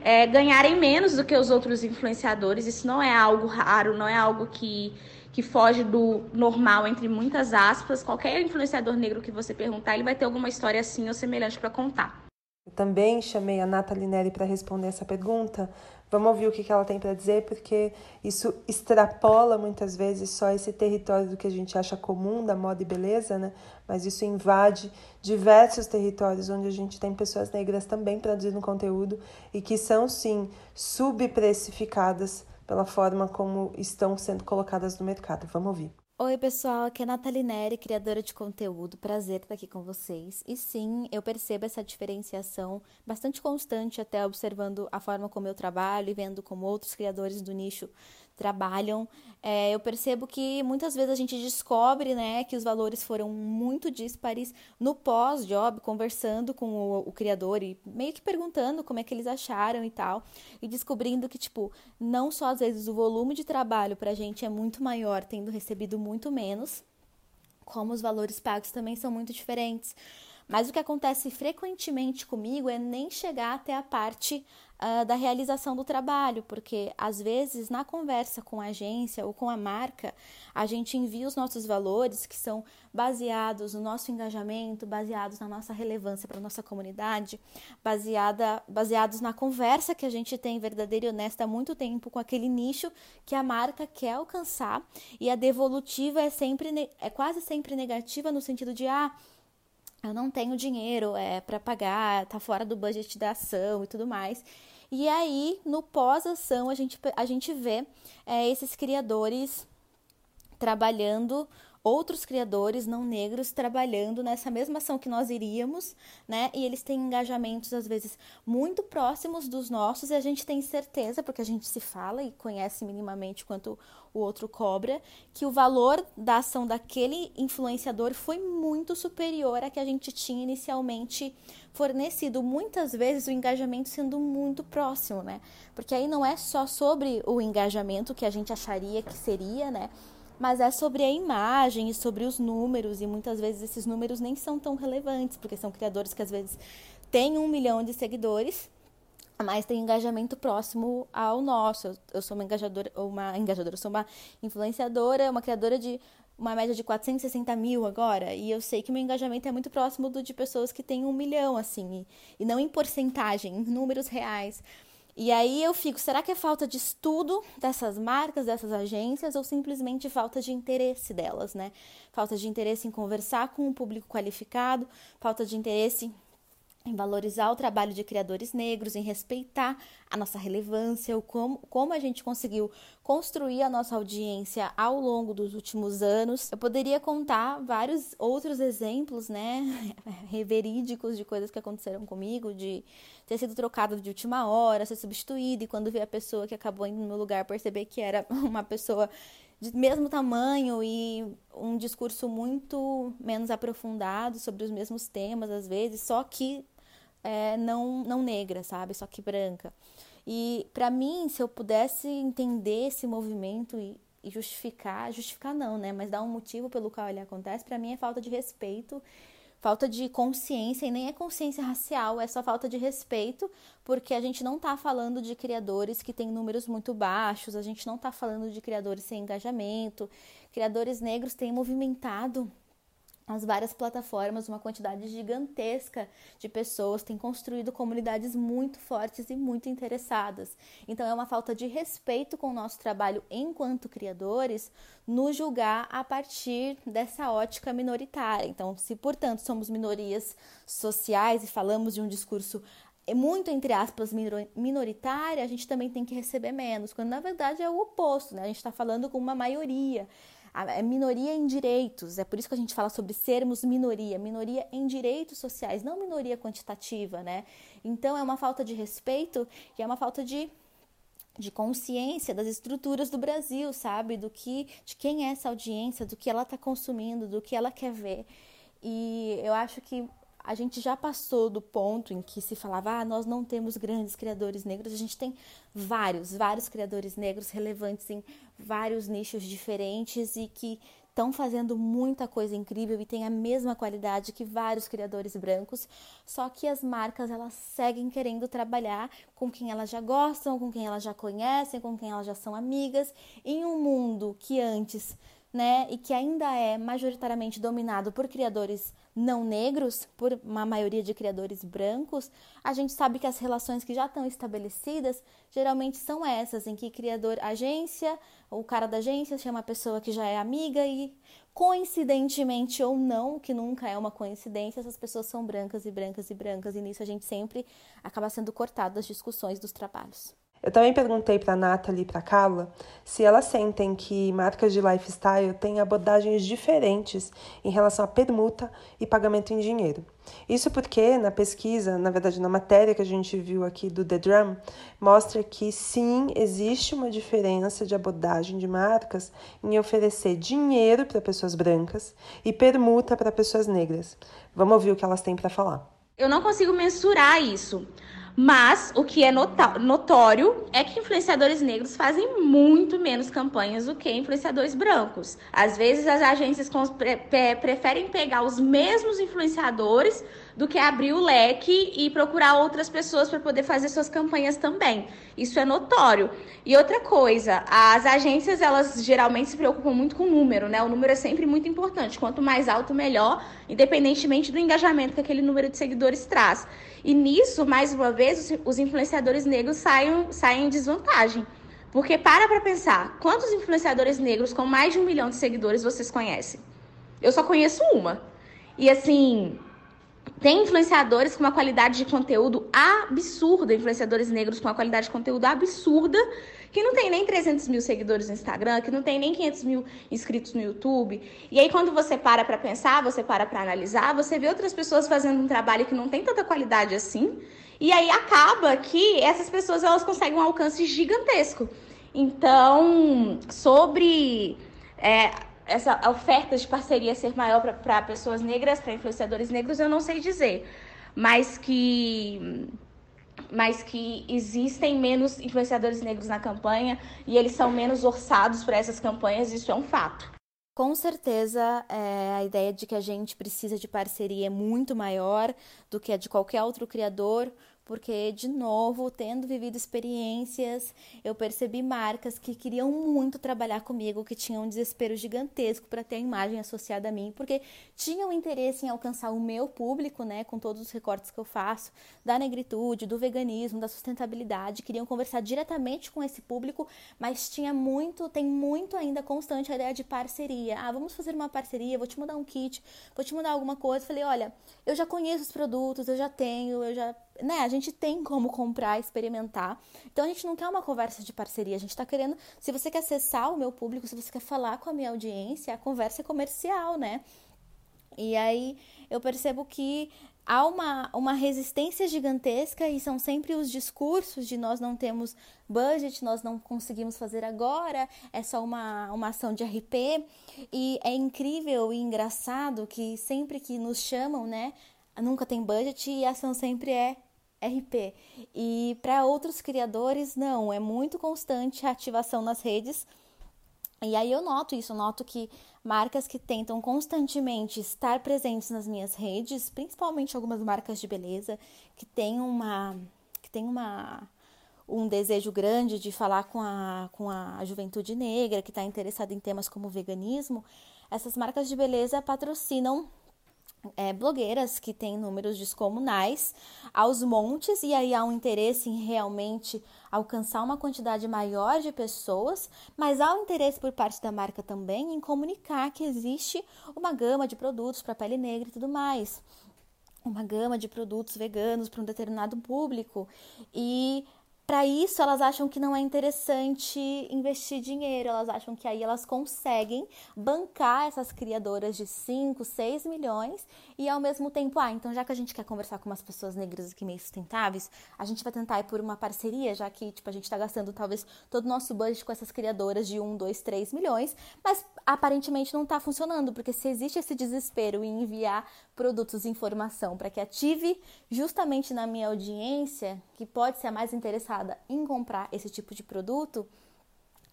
é, ganharem menos do que os outros influenciadores. Isso não é algo raro, não é algo que, que foge do normal, entre muitas aspas. Qualquer influenciador negro que você perguntar, ele vai ter alguma história assim ou semelhante para contar. Eu também chamei a Nathalie Neri para responder essa pergunta, Vamos ouvir o que ela tem para dizer, porque isso extrapola muitas vezes só esse território do que a gente acha comum da moda e beleza, né? Mas isso invade diversos territórios onde a gente tem pessoas negras também produzindo conteúdo e que são sim subprecificadas pela forma como estão sendo colocadas no mercado. Vamos ouvir. Oi, pessoal, aqui é a Nathalie Neri, criadora de conteúdo. Prazer estar aqui com vocês. E sim, eu percebo essa diferenciação bastante constante, até observando a forma como eu trabalho e vendo como outros criadores do nicho trabalham, é, eu percebo que muitas vezes a gente descobre né, que os valores foram muito díspares no pós-job, conversando com o, o, criador e meio que perguntando como é que eles acharam e tal, e descobrindo que, tipo, não só às vezes o volume de trabalho para a gente é muito maior, tendo recebido muito menos, como os valores pagos também são muito diferentes. Mas o que acontece frequentemente comigo é nem chegar até a parte uh, da realização do trabalho, porque às vezes na conversa com a agência ou com a marca, a gente envia os nossos valores que são baseados no nosso engajamento, baseados na nossa relevância para a nossa comunidade, baseada, baseados na conversa que a gente tem verdadeira e honesta há muito tempo com aquele nicho que a marca quer alcançar, e a devolutiva é sempre é quase sempre negativa no sentido de ah, eu não tenho dinheiro é, para pagar, tá fora do budget da ação e tudo mais. E aí, no pós-ação, a gente, a gente vê é, esses criadores trabalhando outros criadores não negros trabalhando nessa mesma ação que nós iríamos, né? E eles têm engajamentos às vezes muito próximos dos nossos e a gente tem certeza, porque a gente se fala e conhece minimamente quanto o outro cobra, que o valor da ação daquele influenciador foi muito superior a que a gente tinha inicialmente fornecido. Muitas vezes o engajamento sendo muito próximo, né? Porque aí não é só sobre o engajamento que a gente acharia que seria, né? Mas é sobre a imagem e sobre os números, e muitas vezes esses números nem são tão relevantes, porque são criadores que às vezes têm um milhão de seguidores, mas tem engajamento próximo ao nosso. Eu, eu sou uma engajadora, uma engajadora, sou uma influenciadora, uma criadora de uma média de 460 mil agora, e eu sei que meu engajamento é muito próximo do de pessoas que têm um milhão, assim, e, e não em porcentagem, em números reais. E aí eu fico, será que é falta de estudo dessas marcas, dessas agências, ou simplesmente falta de interesse delas, né? Falta de interesse em conversar com um público qualificado, falta de interesse em valorizar o trabalho de criadores negros, em respeitar a nossa relevância, o como, como a gente conseguiu construir a nossa audiência ao longo dos últimos anos. Eu poderia contar vários outros exemplos, né, *laughs* verídicos de coisas que aconteceram comigo, de ter sido trocado de última hora, ser substituído e quando ver a pessoa que acabou indo no meu lugar perceber que era *laughs* uma pessoa de mesmo tamanho e um discurso muito menos aprofundado sobre os mesmos temas às vezes, só que é, não, não negra, sabe? Só que branca. E para mim, se eu pudesse entender esse movimento e, e, justificar, justificar não, né? Mas dar um motivo pelo qual ele acontece, para mim é falta de respeito, falta de consciência, e nem é consciência racial, é só falta de respeito, porque a gente não tá falando de criadores que têm números muito baixos, a gente não tá falando de criadores sem engajamento. Criadores negros têm movimentado as várias plataformas, uma quantidade gigantesca de pessoas têm construído comunidades muito fortes e muito interessadas. Então é uma falta de respeito com o nosso trabalho enquanto criadores nos julgar a partir dessa ótica minoritária. Então, se portanto somos minorias sociais e falamos de um discurso muito entre aspas minoritária, a gente também tem que receber menos, quando na verdade é o oposto, né? A gente está falando com uma maioria é minoria em direitos, é por isso que a gente fala sobre sermos minoria, minoria em direitos sociais, não minoria quantitativa, né? Então é uma falta de respeito e é uma falta de de consciência das estruturas do Brasil, sabe? Do que, de quem é essa audiência, do que ela está consumindo, do que ela quer ver. E eu acho que a gente já passou do ponto em que se falava, ah, nós não temos grandes criadores negros, a gente tem vários, vários criadores negros relevantes em vários nichos diferentes e que estão fazendo muita coisa incrível e têm a mesma qualidade que vários criadores brancos, só que as marcas elas seguem querendo trabalhar com quem elas já gostam, com quem elas já conhecem, com quem elas já são amigas, em um mundo que antes né, e que ainda é majoritariamente dominado por criadores não negros, por uma maioria de criadores brancos, a gente sabe que as relações que já estão estabelecidas geralmente são essas, em que criador agência, o cara da agência chama a pessoa que já é amiga e coincidentemente ou não, que nunca é uma coincidência, essas pessoas são brancas e brancas e brancas e nisso a gente sempre acaba sendo cortado das discussões dos trabalhos. Eu também perguntei para a Nathalie e para a Carla se elas sentem que marcas de lifestyle têm abordagens diferentes em relação à permuta e pagamento em dinheiro. Isso porque na pesquisa, na verdade na matéria que a gente viu aqui do The Drum, mostra que sim, existe uma diferença de abordagem de marcas em oferecer dinheiro para pessoas brancas e permuta para pessoas negras. Vamos ouvir o que elas têm para falar. Eu não consigo mensurar isso. Mas o que é notório é que influenciadores negros fazem muito menos campanhas do que influenciadores brancos. Às vezes as agências preferem pegar os mesmos influenciadores do que abrir o leque e procurar outras pessoas para poder fazer suas campanhas também. Isso é notório. E outra coisa, as agências elas geralmente se preocupam muito com o número, né? O número é sempre muito importante. Quanto mais alto, melhor, independentemente do engajamento que aquele número de seguidores traz. E nisso, mais uma vez, os influenciadores negros saem, saem em desvantagem. Porque para para pensar, quantos influenciadores negros com mais de um milhão de seguidores vocês conhecem? Eu só conheço uma. E assim, tem influenciadores com uma qualidade de conteúdo absurda, influenciadores negros com uma qualidade de conteúdo absurda, que não tem nem 300 mil seguidores no Instagram, que não tem nem 500 mil inscritos no YouTube. E aí, quando você para para pensar, você para para analisar, você vê outras pessoas fazendo um trabalho que não tem tanta qualidade assim. E aí acaba que essas pessoas elas conseguem um alcance gigantesco. Então, sobre é, essa oferta de parceria ser maior para pessoas negras, para influenciadores negros, eu não sei dizer. Mas que mas que existem menos influenciadores negros na campanha e eles são menos orçados para essas campanhas, isso é um fato. Com certeza, é, a ideia de que a gente precisa de parceria é muito maior do que a de qualquer outro criador, porque, de novo, tendo vivido experiências, eu percebi marcas que queriam muito trabalhar comigo, que tinham um desespero gigantesco para ter a imagem associada a mim, porque tinham interesse em alcançar o meu público, né, com todos os recortes que eu faço, da negritude, do veganismo, da sustentabilidade, queriam conversar diretamente com esse público, mas tinha muito, tem muito ainda constante a ideia de parceria. Ah, vamos fazer uma parceria, vou te mandar um kit, vou te mandar alguma coisa. Falei, olha, eu já conheço os produtos, eu já tenho, eu já né, a gente tem como comprar, experimentar. Então a gente não quer uma conversa de parceria, a gente está querendo, se você quer acessar o meu público, se você quer falar com a minha audiência, a conversa é comercial, né? E aí eu percebo que há uma, uma resistência gigantesca e são sempre os discursos de nós não temos budget, nós não conseguimos fazer agora, é só uma, uma ação de RP. E é incrível e engraçado que sempre que nos chamam, né, nunca tem budget e a ação sempre é RP. E para outros criadores, não, é muito constante a ativação nas redes. E aí eu noto isso, noto que marcas que tentam constantemente estar presentes nas minhas redes, principalmente algumas marcas de beleza, que têm uma que tem uma um desejo grande de falar com a, com a juventude negra, que está interessada em temas como veganismo, essas marcas de beleza patrocinam é, blogueiras que têm números descomunais aos montes, e aí há um interesse em realmente alcançar uma quantidade maior de pessoas, mas há um interesse por parte da marca também em comunicar que existe uma gama de produtos para pele negra e tudo mais. Uma gama de produtos veganos para um determinado público. E para isso, elas acham que não é interessante investir dinheiro, elas acham que aí elas conseguem bancar essas criadoras de 5, 6 milhões e ao mesmo tempo, ah, então já que a gente quer conversar com umas pessoas negras aqui meio sustentáveis, a gente vai tentar ir por uma parceria, já que tipo, a gente está gastando talvez todo o nosso budget com essas criadoras de 1, 2, 3 milhões, mas aparentemente não está funcionando, porque se existe esse desespero em enviar produtos e informação para que ative justamente na minha audiência, que pode ser a mais interessada em comprar esse tipo de produto,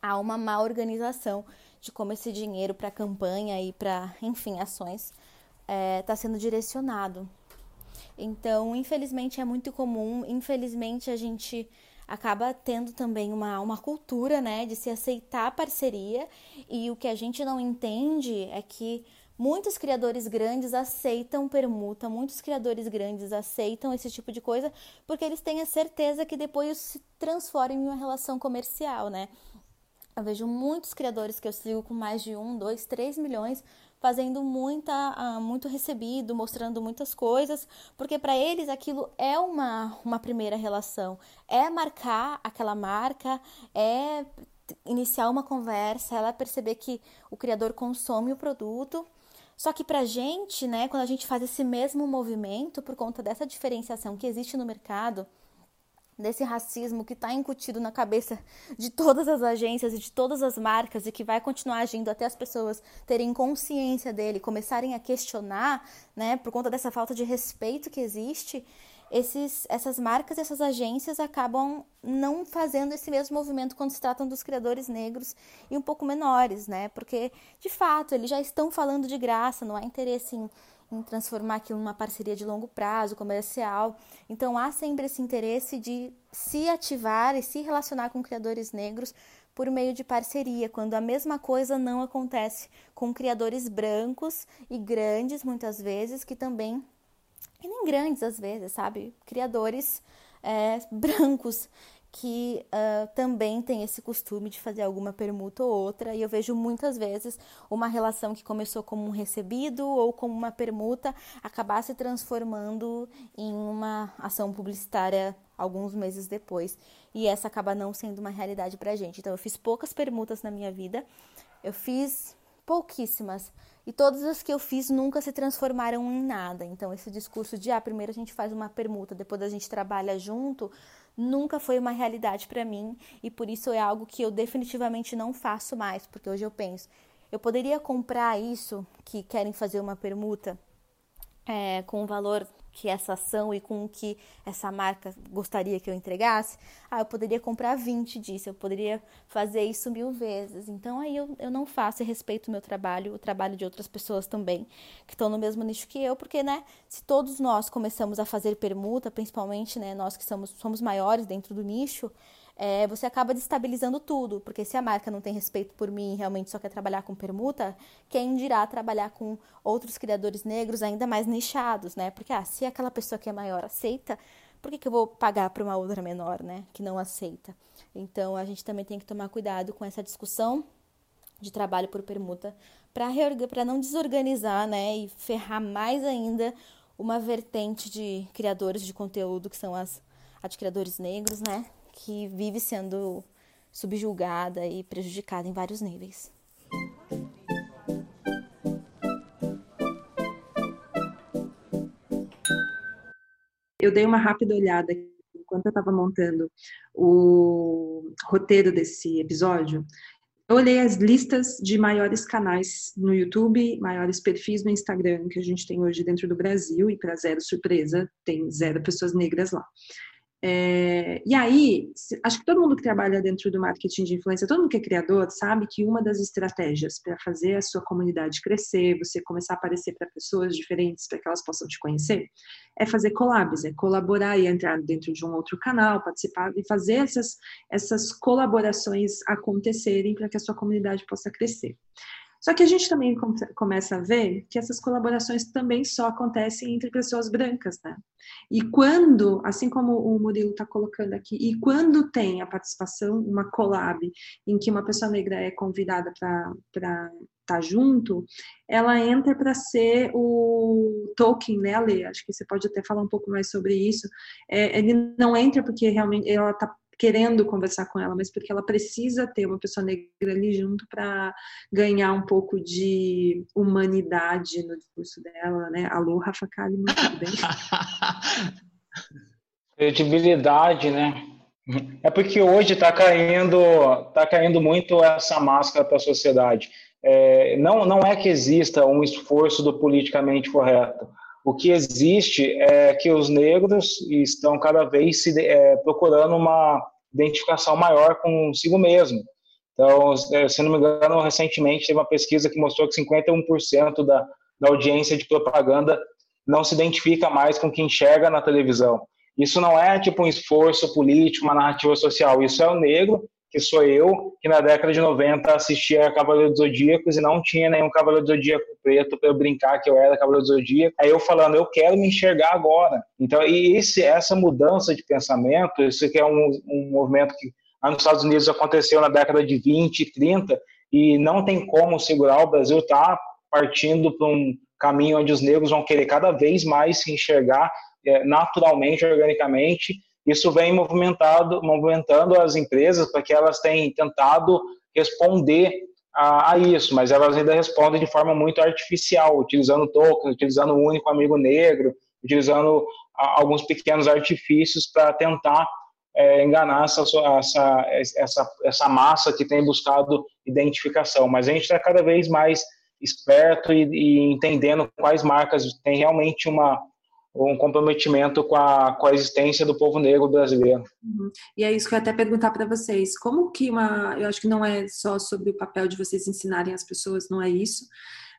há uma má organização de como esse dinheiro para campanha e para, enfim, ações está é, tá sendo direcionado. Então, infelizmente, é muito comum, infelizmente, a gente acaba tendo também uma, uma cultura, né, de se aceitar parceria e o que a gente não entende é que muitos criadores grandes aceitam permuta, muitos criadores grandes aceitam esse tipo de coisa porque eles têm a certeza que depois isso se transforma em uma relação comercial, né? Eu vejo muitos criadores que eu sigo com mais de um, dois, três milhões fazendo muita, uh, muito recebido, mostrando muitas coisas, porque para eles aquilo é uma, uma primeira relação, é marcar aquela marca, é iniciar uma conversa, ela perceber que o criador consome o produto. Só que pra gente, né, quando a gente faz esse mesmo movimento, por conta dessa diferenciação que existe no mercado, desse racismo que está incutido na cabeça de todas as agências e de todas as marcas e que vai continuar agindo até as pessoas terem consciência dele, começarem a questionar, né, por conta dessa falta de respeito que existe, esses, essas marcas, essas agências acabam não fazendo esse mesmo movimento quando se tratam dos criadores negros e um pouco menores, né? Porque, de fato, eles já estão falando de graça, não há interesse em em transformar aquilo numa parceria de longo prazo, comercial. Então há sempre esse interesse de se ativar e se relacionar com criadores negros por meio de parceria, quando a mesma coisa não acontece com criadores brancos e grandes, muitas vezes, que também, e nem grandes às vezes, sabe? Criadores é, *laughs* brancos que uh, também tem esse costume de fazer alguma permuta ou outra, e eu vejo muitas vezes uma relação que começou como um recebido ou como uma permuta acabar se transformando em uma ação publicitária alguns meses depois, e essa acaba não sendo uma realidade pra gente. Então, eu fiz poucas permutas na minha vida, eu fiz pouquíssimas. E todas as que eu fiz nunca se transformaram em nada. Então, esse discurso de, ah, primeiro a gente faz uma permuta, depois a gente trabalha junto, nunca foi uma realidade para mim e por isso é algo que eu definitivamente não faço mais, porque hoje eu penso, eu poderia comprar isso que querem fazer uma permuta é, com um valor que essa ação e com o que essa marca gostaria que eu entregasse, ah, eu poderia comprar 20 disso, eu poderia fazer isso mil vezes. Então aí eu, eu não faço e respeito o meu trabalho, o trabalho de outras pessoas também, que estão no mesmo nicho que eu, porque, né, se todos nós começamos a fazer permuta, principalmente, né, nós que somos, somos maiores dentro do nicho, é, você acaba destabilizando tudo, porque se a marca não tem respeito por mim e realmente só quer trabalhar com permuta, quem dirá trabalhar com outros criadores negros ainda mais nichados, né? Porque ah, se aquela pessoa que é maior aceita, por que, que eu vou pagar para uma outra menor, né? Que não aceita. Então a gente também tem que tomar cuidado com essa discussão de trabalho por permuta para não desorganizar, né? E ferrar mais ainda uma vertente de criadores de conteúdo que são as, as criadores negros, né? Que vive sendo subjulgada e prejudicada em vários níveis. Eu dei uma rápida olhada enquanto eu estava montando o roteiro desse episódio. Eu olhei as listas de maiores canais no YouTube, maiores perfis no Instagram que a gente tem hoje dentro do Brasil, e para zero surpresa, tem zero pessoas negras lá. É, e aí, acho que todo mundo que trabalha dentro do marketing de influência, todo mundo que é criador, sabe que uma das estratégias para fazer a sua comunidade crescer, você começar a aparecer para pessoas diferentes, para que elas possam te conhecer, é fazer collabs, é colaborar e entrar dentro de um outro canal, participar e fazer essas, essas colaborações acontecerem para que a sua comunidade possa crescer. Só que a gente também começa a ver que essas colaborações também só acontecem entre pessoas brancas, né? E quando, assim como o Murilo está colocando aqui, e quando tem a participação, uma collab, em que uma pessoa negra é convidada para estar tá junto, ela entra para ser o token, né, Ale? Acho que você pode até falar um pouco mais sobre isso. É, ele não entra porque realmente ela está querendo conversar com ela, mas porque ela precisa ter uma pessoa negra ali junto para ganhar um pouco de humanidade no discurso dela, né? Alô, Rafa Kalimann, tudo bem? *laughs* Credibilidade, né? É porque hoje está caindo, tá caindo muito essa máscara para a sociedade. É, não, não é que exista um esforço do politicamente correto. O que existe é que os negros estão cada vez se, é, procurando uma identificação maior consigo mesmo. Então, é, se não me engano, recentemente teve uma pesquisa que mostrou que 51% da, da audiência de propaganda não se identifica mais com quem enxerga na televisão. Isso não é tipo um esforço político, uma narrativa social. Isso é o negro que sou eu, que na década de 90 assistia Cavaleiro dos Zodíacos e não tinha nenhum Cavaleiro do Zodíaco preto para eu brincar que eu era Cavaleiro do Zodíaco. Aí eu falando, eu quero me enxergar agora. Então, e esse, essa mudança de pensamento, isso que é um, um movimento que nos Estados Unidos aconteceu na década de 20 e 30 e não tem como segurar. O Brasil está partindo para um caminho onde os negros vão querer cada vez mais se enxergar é, naturalmente, organicamente, isso vem movimentado, movimentando as empresas para que elas tenham tentado responder a, a, isso, mas elas ainda respondem de forma muito artificial, utilizando tokens, utilizando o único amigo negro, utilizando a, alguns pequenos artifícios para tentar é, enganar essa, essa, essa, essa massa que tem buscado identificação. Mas a gente está cada vez mais esperto e, e entendendo quais marcas têm realmente uma um comprometimento com a, com a existência do povo negro brasileiro. Uhum. E é isso que eu ia até perguntar para vocês. Como que uma. Eu acho que não é só sobre o papel de vocês ensinarem as pessoas, não é isso.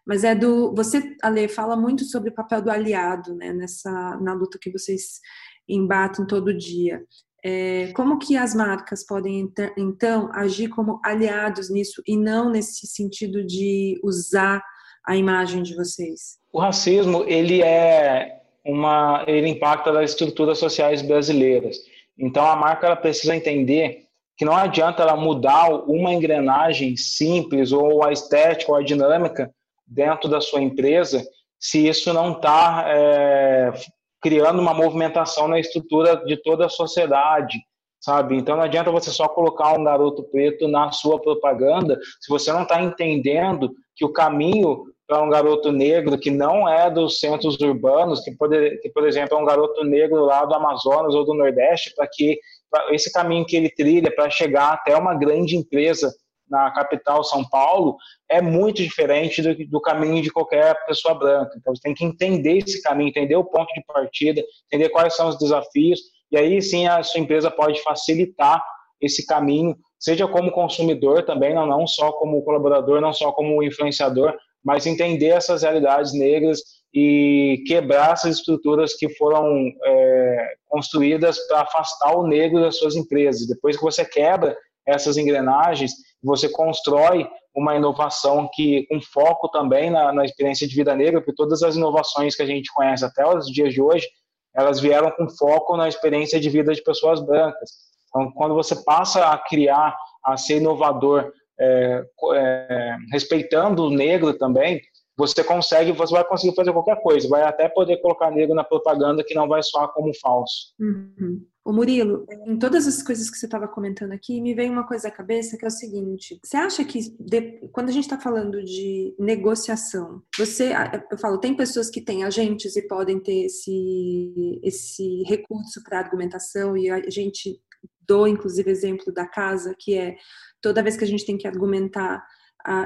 Mas é do. Você, Ale, fala muito sobre o papel do aliado, né? Nessa, na luta que vocês embatem todo dia. É, como que as marcas podem, então, agir como aliados nisso e não nesse sentido de usar a imagem de vocês? O racismo, ele é uma, ele impacta as estruturas sociais brasileiras. Então a marca ela precisa entender que não adianta ela mudar uma engrenagem simples ou a estética ou a dinâmica dentro da sua empresa se isso não está é, criando uma movimentação na estrutura de toda a sociedade, sabe? Então não adianta você só colocar um garoto preto na sua propaganda se você não está entendendo que o caminho para um garoto negro que não é dos centros urbanos, que, que por exemplo é um garoto negro lá do Amazonas ou do Nordeste, para que pra esse caminho que ele trilha para chegar até uma grande empresa na capital São Paulo é muito diferente do, do, caminho de qualquer pessoa branca. Então você tem que entender esse caminho, entender o ponto de partida, entender quais são os desafios, e aí sim a sua empresa pode facilitar esse caminho, seja como consumidor também, não, não só como colaborador, não só como influenciador, mas entender essas realidades negras e quebrar essas estruturas que foram é, construídas para afastar o negro das suas empresas. Depois que você quebra essas engrenagens, você constrói uma inovação que com foco também na, na experiência de vida negra, porque todas as inovações que a gente conhece até os dias de hoje, elas vieram com foco na experiência de vida de pessoas brancas. Então, quando você passa a criar, a ser inovador, é, é, respeitando o negro também, você consegue, você vai conseguir fazer qualquer coisa, vai até poder colocar negro na propaganda que não vai soar como falso. Uhum. O Murilo, em todas as coisas que você estava comentando aqui, me vem uma coisa à cabeça que é o seguinte: você acha que de, quando a gente está falando de negociação, você, eu falo, tem pessoas que têm agentes e podem ter esse, esse recurso para argumentação, e a gente dou inclusive exemplo da casa, que é toda vez que a gente tem que argumentar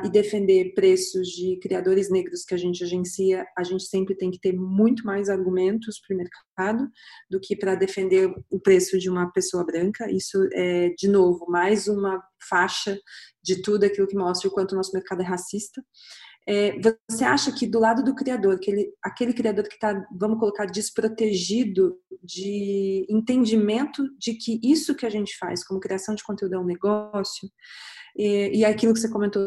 e defender preços de criadores negros que a gente agencia, a gente sempre tem que ter muito mais argumentos para o mercado do que para defender o preço de uma pessoa branca. Isso é, de novo, mais uma faixa de tudo aquilo que mostra o quanto o nosso mercado é racista. É, você acha que do lado do criador, aquele, aquele criador que está, vamos colocar, desprotegido de entendimento de que isso que a gente faz como criação de conteúdo é um negócio, e, e aquilo que você comentou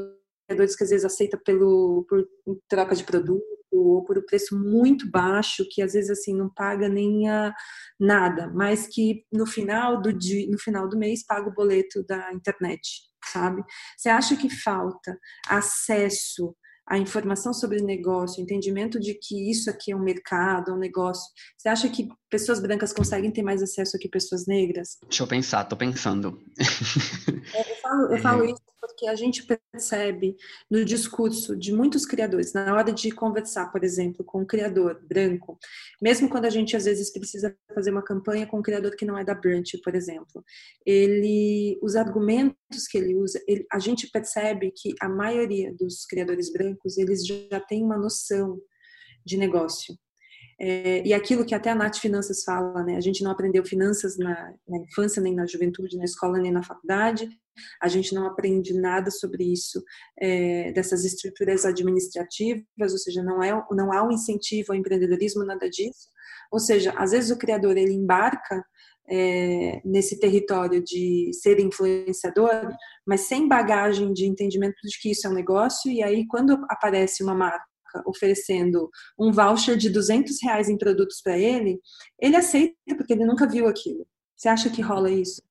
vendedores que às vezes aceita pelo por troca de produto ou por um preço muito baixo que às vezes assim não paga nem a nada, mas que no final do dia, no final do mês paga o boleto da internet, sabe? Você acha que falta acesso a informação sobre negócio, entendimento de que isso aqui é um mercado, um negócio. Você acha que pessoas brancas conseguem ter mais acesso que pessoas negras? Deixa eu pensar, tô pensando. É, eu falo, eu falo isso porque a gente percebe no discurso de muitos criadores, na hora de conversar, por exemplo, com um criador branco, mesmo quando a gente às vezes precisa fazer uma campanha com um criador que não é da Brunch, por exemplo, ele, os argumentos que ele usa, ele, a gente percebe que a maioria dos criadores brancos, eles já têm uma noção de negócio, é, e aquilo que até a Nath Finanças fala, né? A gente não aprendeu finanças na, na, infância, nem na juventude, na escola, nem na faculdade. A gente não aprende nada sobre isso, é, dessas estruturas administrativas, ou seja, não, é, não há um incentivo ao empreendedorismo, nada disso. Ou seja, às vezes o criador ele embarca é, nesse território de ser influenciador, mas sem bagagem de entendimento de que isso é um negócio, e aí quando aparece uma marca oferecendo um voucher de 200 reais em produtos para ele, ele aceita porque ele nunca viu aquilo. Você acha que rola isso?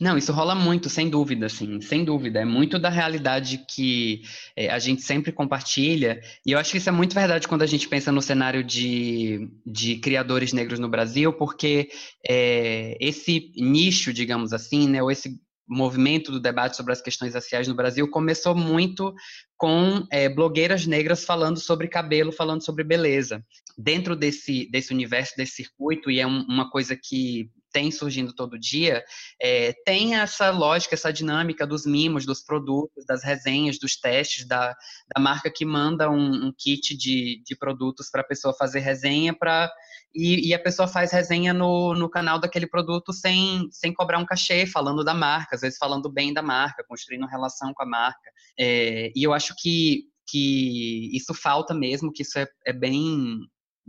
Não, isso rola muito, sem dúvida, sim, sem dúvida. É muito da realidade que é, a gente sempre compartilha, e eu acho que isso é muito verdade quando a gente pensa no cenário de, de criadores negros no Brasil, porque é, esse nicho, digamos assim, né, ou esse movimento do debate sobre as questões raciais no Brasil começou muito com é, blogueiras negras falando sobre cabelo, falando sobre beleza. Dentro desse, desse universo, desse circuito, e é um, uma coisa que tem surgindo todo dia, é, tem essa lógica, essa dinâmica dos mimos, dos produtos, das resenhas, dos testes, da, da marca que manda um, um kit de, de produtos para a pessoa fazer resenha para e, e, a pessoa faz resenha no, no canal daquele produto sem, sem cobrar um cachê, falando da marca, às vezes falando bem da marca, construindo relação com a marca. É, e eu acho que, que isso falta mesmo, que isso é, é bem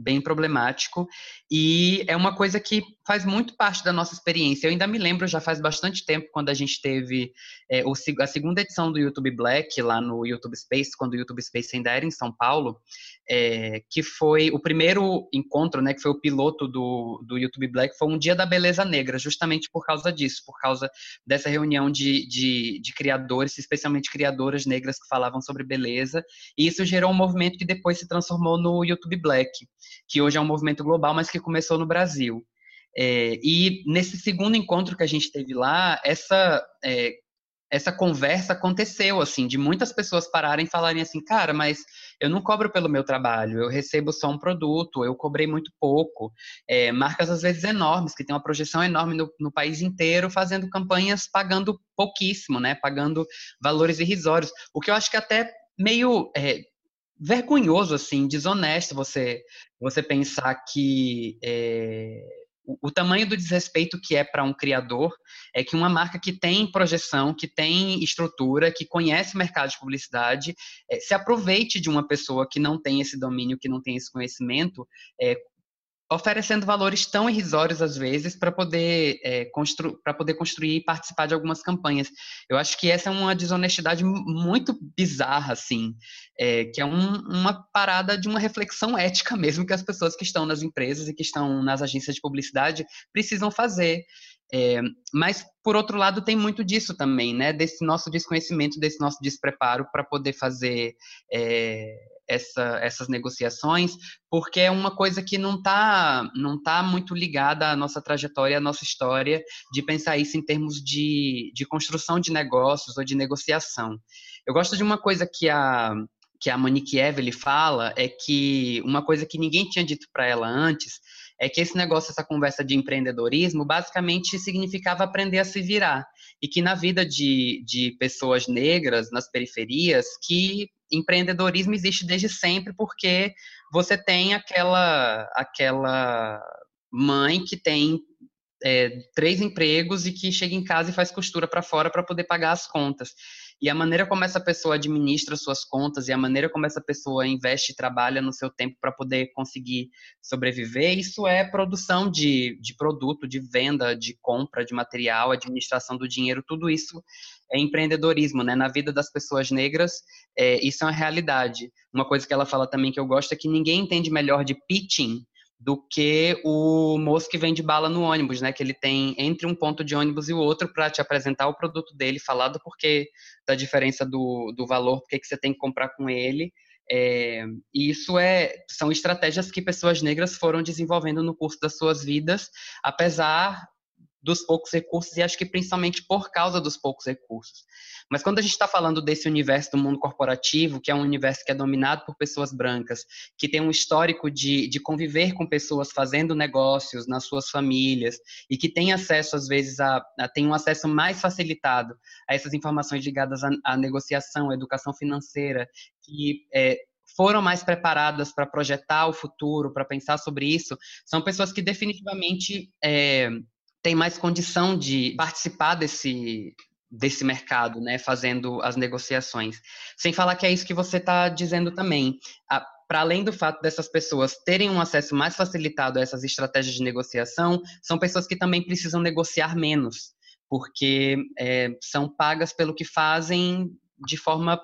bem problemático. E é uma coisa que faz muito parte da nossa experiência. Eu ainda me lembro, já faz bastante tempo, quando a gente teve é, o, a segunda edição do YouTube Black lá no YouTube Space, quando o YouTube Space ainda era em São Paulo, é, que foi o primeiro encontro, né, que foi o piloto do, do YouTube Black, foi um dia da beleza negra, justamente por causa disso, por causa dessa reunião de, de, de criadores, especialmente criadoras negras que falavam sobre beleza, e isso gerou um movimento que depois se transformou no YouTube Black que hoje é um movimento global, mas que começou no Brasil. É, e nesse segundo encontro que a gente teve lá, essa é, essa conversa aconteceu, assim, de muitas pessoas pararem e falarem assim, cara, mas eu não cobro pelo meu trabalho, eu recebo só um produto, eu cobrei muito pouco. É, marcas, às vezes, enormes, que têm uma projeção enorme no, no, país inteiro, fazendo campanhas pagando pouquíssimo, né? Pagando valores irrisórios. O que eu acho que até meio é, vergonhoso, assim, desonesto você, você pensar que é, o, o, tamanho do desrespeito que é para um criador é que uma marca que tem projeção, que tem estrutura, que conhece o mercado de publicidade, é, se aproveite de uma pessoa que não tem esse domínio, que não tem esse conhecimento, é, oferecendo valores tão irrisórios às vezes para poder é, constru poder construir e participar de algumas campanhas. Eu acho que essa é uma desonestidade muito bizarra, assim, é, que é um, uma parada de uma reflexão ética mesmo que as pessoas que estão nas empresas e que estão nas agências de publicidade precisam fazer. É, mas, por outro lado, tem muito disso também, né? Desse nosso desconhecimento, desse nosso despreparo para poder fazer é, essa, essas negociações, porque é uma coisa que não está não tá muito ligada à nossa trajetória, à nossa história, de pensar isso em termos de, de construção de negócios ou de negociação. Eu gosto de uma coisa que a, que a Monique Evelyn fala, é que uma coisa que ninguém tinha dito para ela antes, é que esse negócio, essa conversa de empreendedorismo, basicamente significava aprender a se virar. E que na vida de, de pessoas negras, nas periferias, que empreendedorismo existe desde sempre, porque você tem aquela, aquela mãe que tem é, três empregos e que chega em casa e faz costura para fora para poder pagar as contas. E a maneira como essa pessoa administra suas contas e a maneira como essa pessoa investe e trabalha no seu tempo para poder conseguir sobreviver, isso é produção de, de produto, de venda, de compra de material, administração do dinheiro, tudo isso é empreendedorismo, né? Na vida das pessoas negras, é, isso é uma realidade. Uma coisa que ela fala também que eu gosto é que ninguém entende melhor de pitching do que o moço que vende bala no ônibus, né? Que ele tem entre um ponto de ônibus e o outro para te apresentar o produto dele, falar do porquê da diferença do, do valor, porque que você tem que comprar com ele. É, e isso é, são estratégias que pessoas negras foram desenvolvendo no curso das suas vidas, apesar dos poucos recursos e acho que principalmente por causa dos poucos recursos. Mas quando a gente está falando desse universo do mundo corporativo, que é um universo que é dominado por pessoas brancas, que tem um histórico de, de conviver com pessoas fazendo negócios nas suas famílias e que tem acesso, às vezes, a, a tem um acesso mais facilitado a essas informações ligadas à, negociação, à educação financeira, que é, foram mais preparadas para projetar o futuro, para pensar sobre isso, são pessoas que definitivamente é, tem mais condição de participar desse, desse mercado, né, fazendo as negociações. Sem falar que é isso que você está dizendo também. Para além do fato dessas pessoas terem um acesso mais facilitado a essas estratégias de negociação, são pessoas que também precisam negociar menos, porque é, são pagas pelo que fazem de forma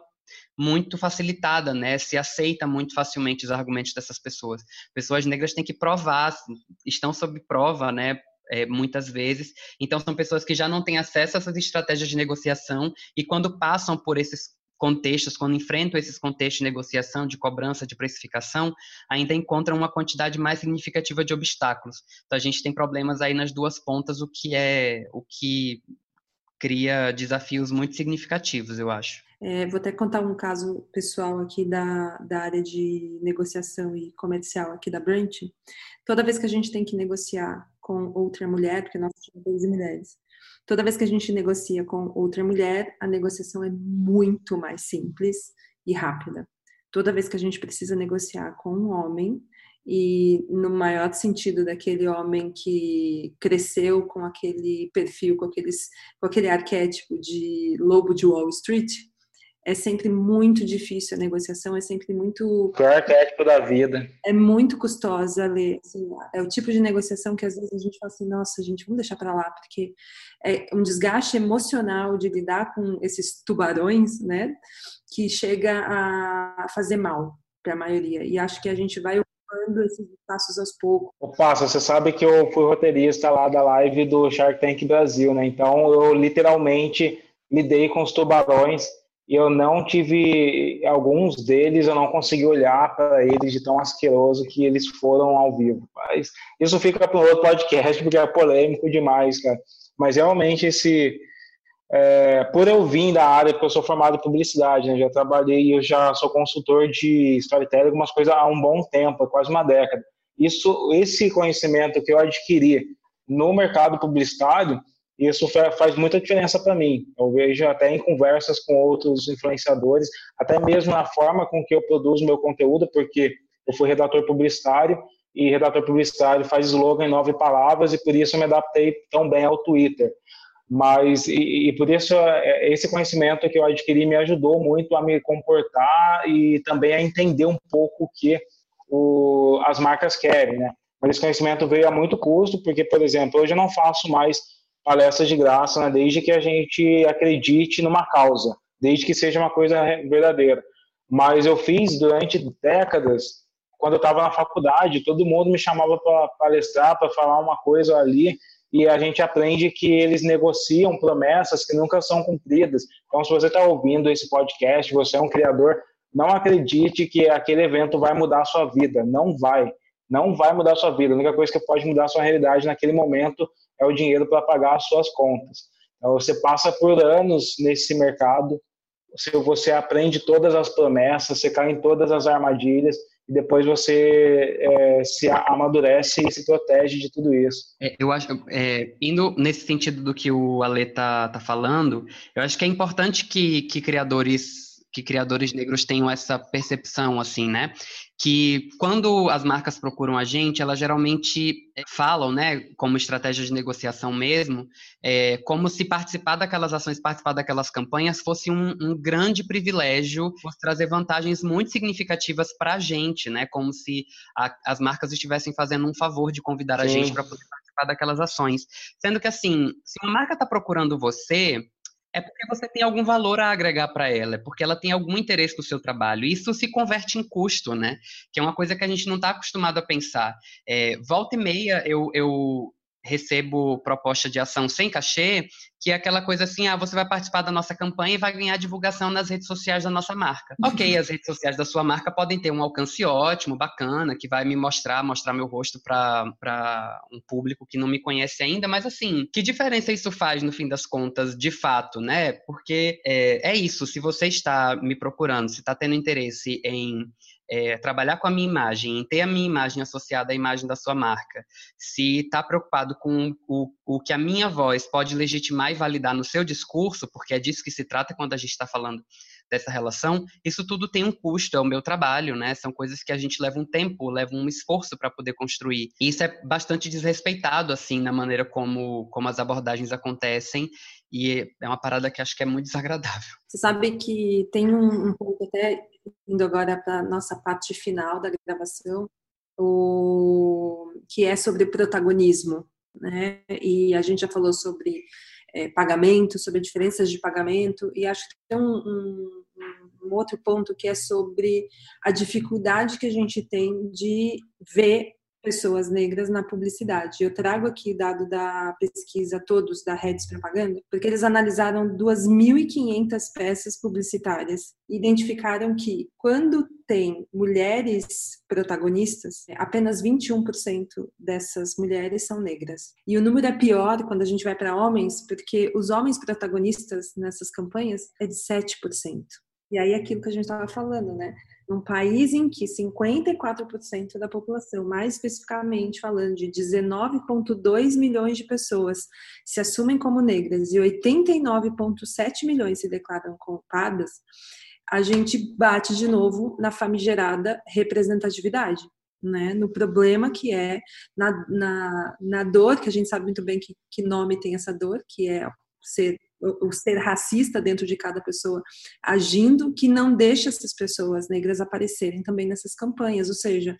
muito facilitada, né? Se aceita muito facilmente os argumentos dessas pessoas. Pessoas negras têm que provar, estão sob prova, né? É, muitas vezes. Então, são pessoas que já não têm acesso a essas estratégias de negociação e quando passam por esses contextos, quando enfrentam esses contextos de negociação, de cobrança, de precificação, ainda encontram uma quantidade mais significativa de obstáculos. Então, a gente tem problemas aí nas duas pontas, o que é o que cria desafios muito significativos, eu acho. É, vou até contar um caso pessoal aqui da, da área de negociação e comercial aqui da Brant. Toda vez que a gente tem que negociar com outra mulher, porque nós somos 12 mulheres. Toda vez que a gente negocia com outra mulher, a negociação é muito mais simples e rápida. Toda vez que a gente precisa negociar com um homem, e no maior sentido daquele homem que cresceu com aquele perfil, com, aqueles, com aquele arquétipo de lobo de Wall Street, é sempre muito difícil a negociação, é sempre muito. O arquétipo da vida. É muito custosa ler. Assim, é o tipo de negociação que às vezes a gente fala assim, nossa, gente, vamos deixar para lá, porque é um desgaste emocional de lidar com esses tubarões, né? Que chega a fazer mal para a maioria. E acho que a gente vai ocupando esses passos aos poucos. O passo, você sabe que eu fui roteirista lá da live do Shark Tank Brasil, né? Então eu literalmente lidei com os tubarões e eu não tive alguns deles eu não consegui olhar para eles de tão asqueroso que eles foram ao vivo mas isso fica para um outro podcast porque é polêmico demais cara mas realmente esse é, por eu vir da área, porque eu sou formado em publicidade, né, já trabalhei, eu já sou consultor de storytelling, algumas coisas há um bom tempo, quase uma década. Isso, esse conhecimento que eu adquiri no mercado publicitário, isso faz muita diferença para mim. Eu vejo até em conversas com outros influenciadores, até mesmo na forma com que eu produzo meu conteúdo, porque eu fui redator publicitário e redator publicitário faz slogan em nove palavras e por isso eu me adaptei tão bem ao Twitter. Mas, e, e, por isso, é, esse conhecimento que eu adquiri me ajudou muito a me comportar e também a entender um pouco o que o, as marcas querem, né? Mas esse conhecimento veio a muito custo, porque, por exemplo, hoje eu não faço mais palestras de graça, né? desde que a gente acredite numa causa, desde que seja uma coisa verdadeira. Mas eu fiz durante décadas, quando eu estava na faculdade, todo mundo me chamava para palestrar, para falar uma coisa ali, e a gente aprende que eles negociam promessas que nunca são cumpridas. Então, se você está ouvindo esse podcast, você é um criador, não acredite que aquele evento vai mudar a sua vida. Não vai. Não vai mudar a sua vida. A única coisa que pode mudar a sua realidade naquele momento é o dinheiro para pagar as suas contas. Então, você passa por anos nesse mercado, você aprende todas as promessas, você cai em todas as armadilhas, e depois você é, se amadurece e se protege de tudo isso. É, eu acho, é, indo nesse sentido do que o Ale tá, tá falando, eu acho que é importante que, que criadores que criadores negros tenham essa percepção, assim, né? Que quando as marcas procuram a gente, elas geralmente eh, falam, né, como estratégia de negociação mesmo, é, como se participar daquelas ações, participar daquelas campanhas fosse um, um grande privilégio, trazer vantagens muito significativas para a gente, né? Como se a, as marcas estivessem fazendo um favor de convidar Sim. a gente para poder participar daquelas ações. Sendo que, assim, se uma marca está procurando você, é porque você tem algum valor a agregar para ela, é porque ela tem algum interesse no seu trabalho. Isso se converte em custo, né? Que é uma coisa que a gente não está acostumado a pensar. É, volta e meia, eu, eu recebo proposta de ação sem cachê, que é aquela coisa assim, ah, você vai participar da nossa campanha e vai ganhar divulgação nas redes sociais da nossa marca. Ok, as redes sociais da sua marca podem ter um alcance ótimo, bacana, que vai me mostrar, mostrar meu rosto para um público que não me conhece ainda, mas assim, que diferença isso faz no fim das contas, de fato, né? Porque é, é isso, se você está me procurando, se está tendo interesse em é, trabalhar com a minha imagem, ter a minha imagem associada à imagem da sua marca, se está preocupado com o, o que a minha voz pode legitimar e validar no seu discurso, porque é disso que se trata quando a gente está falando dessa relação, isso tudo tem um custo, é o meu trabalho, né? São coisas que a gente leva um tempo, leva um esforço para poder construir. E isso é bastante desrespeitado, assim, na maneira como, como as abordagens acontecem, e é uma parada que acho que é muito desagradável. Você sabe que tem um, um ponto até indo agora para nossa parte final da gravação, o, que é sobre protagonismo, né? E a gente já falou sobre é, pagamento, sobre diferenças de pagamento, e acho que tem um, um, um outro ponto que é sobre a dificuldade que a gente tem de ver pessoas negras na publicidade. Eu trago aqui dado da pesquisa todos da Redes Propaganda, porque eles analisaram 2.500 peças publicitárias e identificaram que quando tem mulheres protagonistas, apenas 21% dessas mulheres são negras. E o número é pior quando a gente vai para homens, porque os homens protagonistas nessas campanhas é de 7%. E aí aquilo que a gente estava falando, né? num país em que 54% da população, mais especificamente falando de 19,2 milhões de pessoas, se assumem como negras e 89,7 milhões se declaram culpadas, a gente bate de novo na famigerada representatividade. Né, no problema que é na, na, na dor, que a gente sabe muito bem que, que nome tem essa dor, que é ser o ser racista dentro de cada pessoa agindo que não deixa essas pessoas negras aparecerem também nessas campanhas. Ou seja,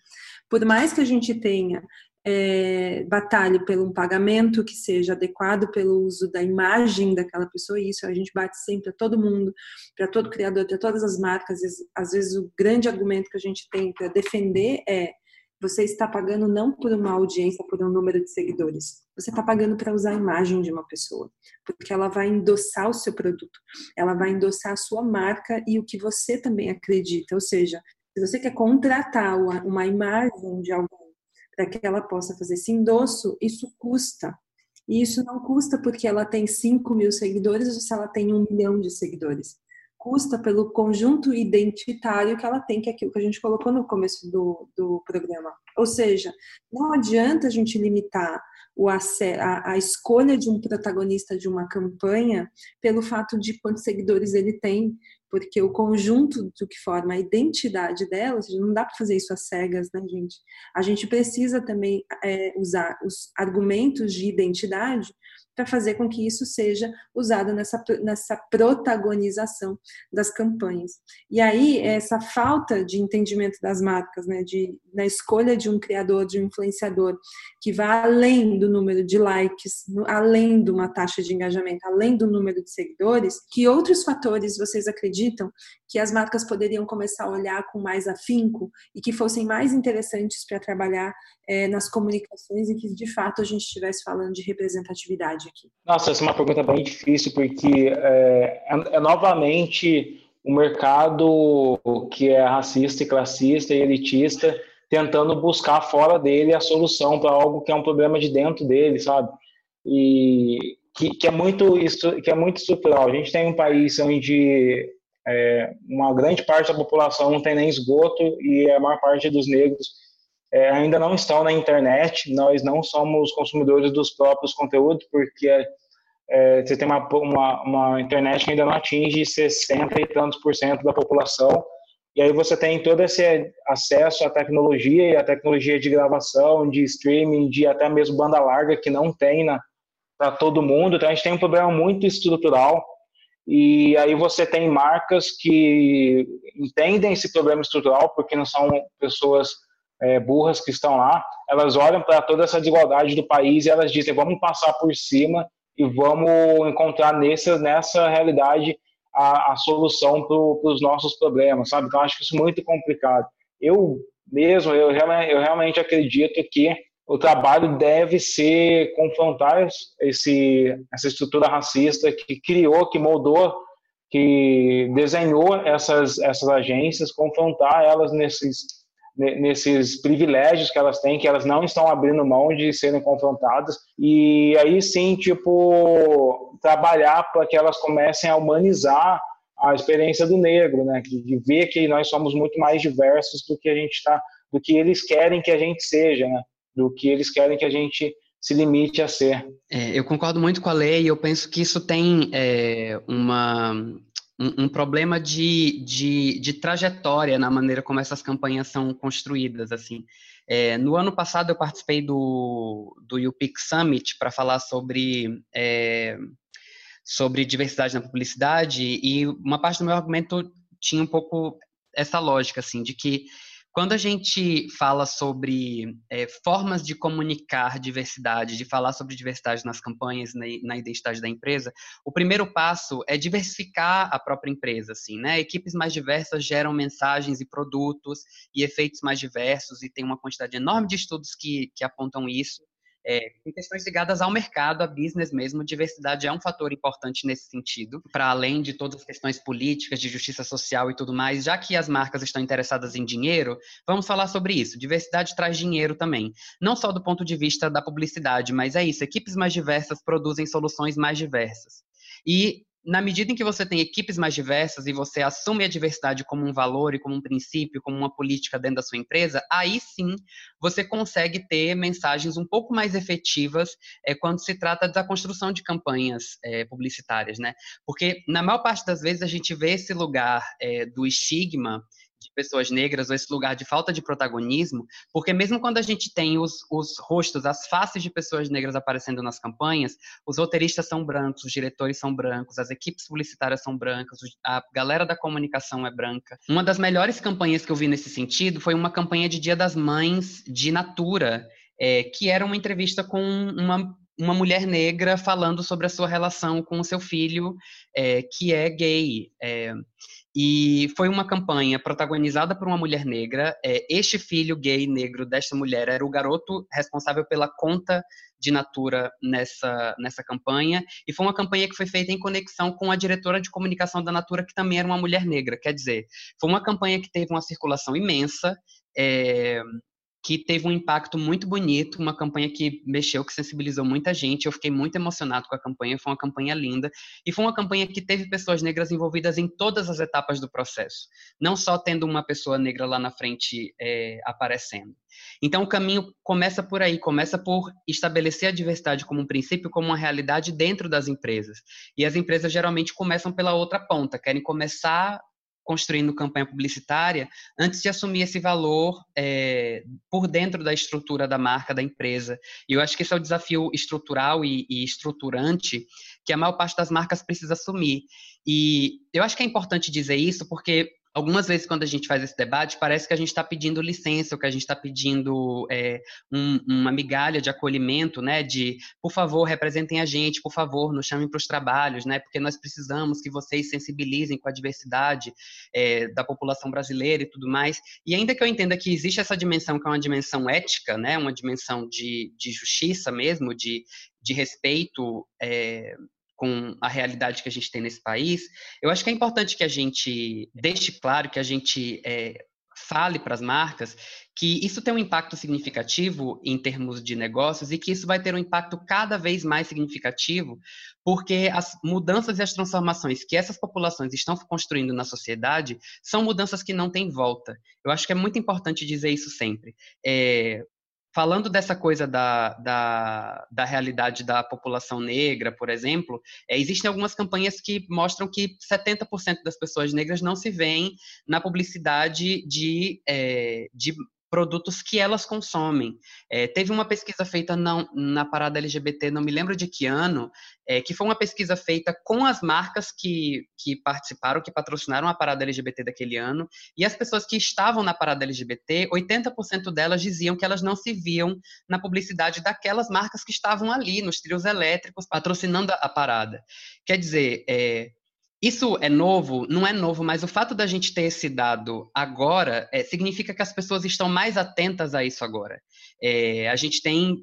por mais que a gente tenha é, batalhe pelo um pagamento que seja adequado pelo uso da imagem daquela pessoa, e isso a gente bate sempre a todo mundo, para todo criador, para todas as marcas. Às vezes o grande argumento que a gente tem para defender é você está pagando não por uma audiência, por um número de seguidores. Você está pagando para usar a imagem de uma pessoa, porque ela vai endossar o seu produto, ela vai endossar a sua marca e o que você também acredita. Ou seja, se você quer contratar uma imagem de alguém para que ela possa fazer esse endosso, isso custa. E isso não custa porque ela tem 5 mil seguidores ou se ela tem um milhão de seguidores. Custa pelo conjunto identitário que ela tem, que é aquilo que a gente colocou no começo do, do programa. Ou seja, não adianta a gente limitar o, a, a escolha de um protagonista de uma campanha pelo fato de quantos seguidores ele tem, porque o conjunto do que forma a identidade dela, não dá para fazer isso às cegas, né, gente? A gente precisa também é, usar os argumentos de identidade para fazer com que isso seja usado nessa, nessa protagonização das campanhas. E aí, essa falta de entendimento das marcas, né, de, na escolha de um criador, de um influenciador, que vá além do número de likes, além de uma taxa de engajamento, além do número de seguidores, que outros fatores vocês acreditam que as marcas poderiam começar a olhar com mais afinco e que fossem mais interessantes para trabalhar é, nas comunicações e que de fato a gente estivesse falando de representatividade Nossa, essa é uma pergunta bem difícil porque é, é, é novamente o um mercado que é racista e classista e elitista tentando buscar fora dele a solução para algo que é um problema de dentro dele, sabe? E que, que, é muito que é muito estrutural. A gente tem um país onde é, uma grande parte da população não tem nem esgoto e a maior parte dos negros é, ainda não estão na internet. Nós não somos consumidores dos próprios conteúdos, porque é, você tem uma, uma, uma, internet que ainda não atinge 60 e tantos por cento da população. E aí você tem todo esse acesso à tecnologia e à tecnologia de gravação, de streaming, de até mesmo banda larga que não tem para todo mundo. Então a gente tem um problema muito estrutural e aí você tem marcas que entendem esse problema estrutural, porque não são pessoas é, burras que estão lá, elas olham para toda essa desigualdade do país e elas dizem, vamos passar por cima e vamos encontrar nessa, nessa realidade a, a solução para os nossos problemas, sabe? Então, acho que isso é muito complicado. Eu mesmo, eu, eu realmente acredito que o trabalho deve ser confrontar esse, essa estrutura racista que criou, que moldou, que desenhou essas, essas agências, confrontar elas nesses, nesses privilégios que elas têm, que elas não estão abrindo mão de serem confrontadas, e aí sim, tipo, trabalhar para que elas comecem a humanizar a experiência do negro, né, de ver que nós somos muito mais diversos do que a gente está, do que eles querem que a gente seja, né? Do que eles querem que a gente se limite a ser. É, eu concordo muito com a lei eu penso que isso tem é, uma, um, um, problema de, de, de, trajetória na maneira como essas campanhas são construídas. assim. É, no ano passado eu participei do, do UPIC Summit para falar sobre, é, sobre diversidade na publicidade e uma parte do meu argumento tinha um pouco essa lógica, assim, de que quando a gente fala sobre é, formas de comunicar diversidade, de falar sobre diversidade nas campanhas, na, na, identidade da empresa, o primeiro passo é diversificar a própria empresa, assim, né? Equipes mais diversas geram mensagens e produtos e efeitos mais diversos e tem uma quantidade enorme de estudos que, que apontam isso. É, em questões ligadas ao mercado, a business mesmo, diversidade é um fator importante nesse sentido, para além de todas as questões políticas, de justiça social e tudo mais, já que as marcas estão interessadas em dinheiro, vamos falar sobre isso. Diversidade traz dinheiro também, não só do ponto de vista da publicidade, mas é isso, equipes mais diversas produzem soluções mais diversas. E na medida em que você tem equipes mais diversas e você assume a diversidade como um valor e como um princípio, como uma política dentro da sua empresa, aí sim você consegue ter mensagens um pouco mais efetivas é, quando se trata da construção de campanhas é, publicitárias, né? Porque na maior parte das vezes a gente vê esse lugar é, do estigma de pessoas negras ou esse lugar de falta de protagonismo, porque mesmo quando a gente tem os, os rostos, as faces de pessoas negras aparecendo nas campanhas, os roteiristas são brancos, os diretores são brancos, as equipes publicitárias são brancas, a galera da comunicação é branca. Uma das melhores campanhas que eu vi nesse sentido foi uma campanha de Dia das Mães de Natura, é, que era uma entrevista com uma uma mulher negra falando sobre a sua relação com o seu filho, é, que é gay. É, e foi uma campanha protagonizada por uma mulher negra. É, este filho gay negro desta mulher era o garoto responsável pela conta de Natura nessa, nessa campanha. E foi uma campanha que foi feita em conexão com a diretora de comunicação da Natura, que também era uma mulher negra. Quer dizer, foi uma campanha que teve uma circulação imensa. É, que teve um impacto muito bonito, uma campanha que mexeu, que sensibilizou muita gente. Eu fiquei muito emocionado com a campanha, foi uma campanha linda e foi uma campanha que teve pessoas negras envolvidas em todas as etapas do processo, não só tendo uma pessoa negra lá na frente é, aparecendo. Então, o caminho começa por aí, começa por estabelecer a diversidade como um princípio, como uma realidade dentro das empresas. E as empresas geralmente começam pela outra ponta, querem começar construindo campanha publicitária antes de assumir esse valor é, por dentro da estrutura da marca, da empresa. E eu acho que esse é o desafio estrutural e, e estruturante que a maior parte das marcas precisa assumir. E eu acho que é importante dizer isso porque algumas vezes quando a gente faz esse debate, parece que a gente está pedindo licença, ou que a gente está pedindo é, um, uma migalha de acolhimento, né? De, por favor, representem a gente, por favor, nos chamem para os trabalhos, né? Porque nós precisamos que vocês sensibilizem com a diversidade é, da população brasileira e tudo mais. E ainda que eu entenda que existe essa dimensão que é uma dimensão ética, né? Uma dimensão de, de justiça mesmo, de, de respeito é, com a realidade que a gente tem nesse país, eu acho que é importante que a gente deixe claro, que a gente é, fale para as marcas que isso tem um impacto significativo em termos de negócios e que isso vai ter um impacto cada vez mais significativo, porque as mudanças e as transformações que essas populações estão construindo na sociedade são mudanças que não têm volta. Eu acho que é muito importante dizer isso sempre. É, falando dessa coisa da, da, da, realidade da população negra, por exemplo, é, existem algumas campanhas que mostram que 70% das pessoas negras não se veem na publicidade de, é, de produtos que elas consomem. É, teve uma pesquisa feita na, na, parada LGBT, não me lembro de que ano, é, que foi uma pesquisa feita com as marcas que, que participaram, que patrocinaram a parada LGBT daquele ano, e as pessoas que estavam na parada LGBT, 80% delas diziam que elas não se viam na publicidade daquelas marcas que estavam ali, nos trios elétricos, patrocinando a, a parada. Quer dizer, é, isso é novo? Não é novo, mas o fato da gente ter esse dado agora é, significa que as pessoas estão mais atentas a isso agora. É, a gente tem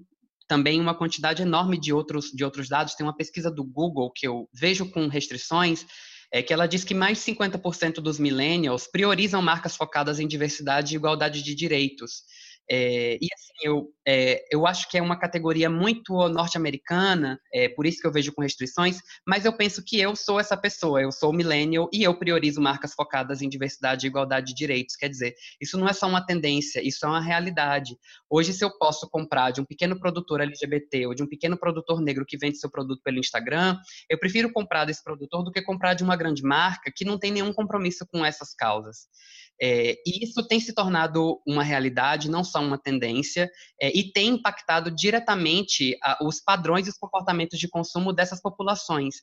também uma quantidade enorme de outros, de outros dados. Tem uma pesquisa do Google que eu vejo com restrições, é que ela diz que mais de 50% dos millennials priorizam marcas focadas em diversidade e igualdade de direitos. É, e assim, eu, é, eu acho que é uma categoria muito norte-americana, é, por isso que eu vejo com restrições, mas eu penso que eu sou essa pessoa, eu sou millennial e eu priorizo marcas focadas em diversidade igualdade de direitos. Quer dizer, isso não é só uma tendência, isso é uma realidade. Hoje, se eu posso comprar de um pequeno produtor LGBT ou de um pequeno produtor negro que vende seu produto pelo Instagram, eu prefiro comprar desse produtor do que comprar de uma grande marca que não tem nenhum compromisso com essas causas. É, e isso tem se tornado uma realidade, não só uma tendência, é, e tem impactado diretamente a, os padrões e os comportamentos de consumo dessas populações.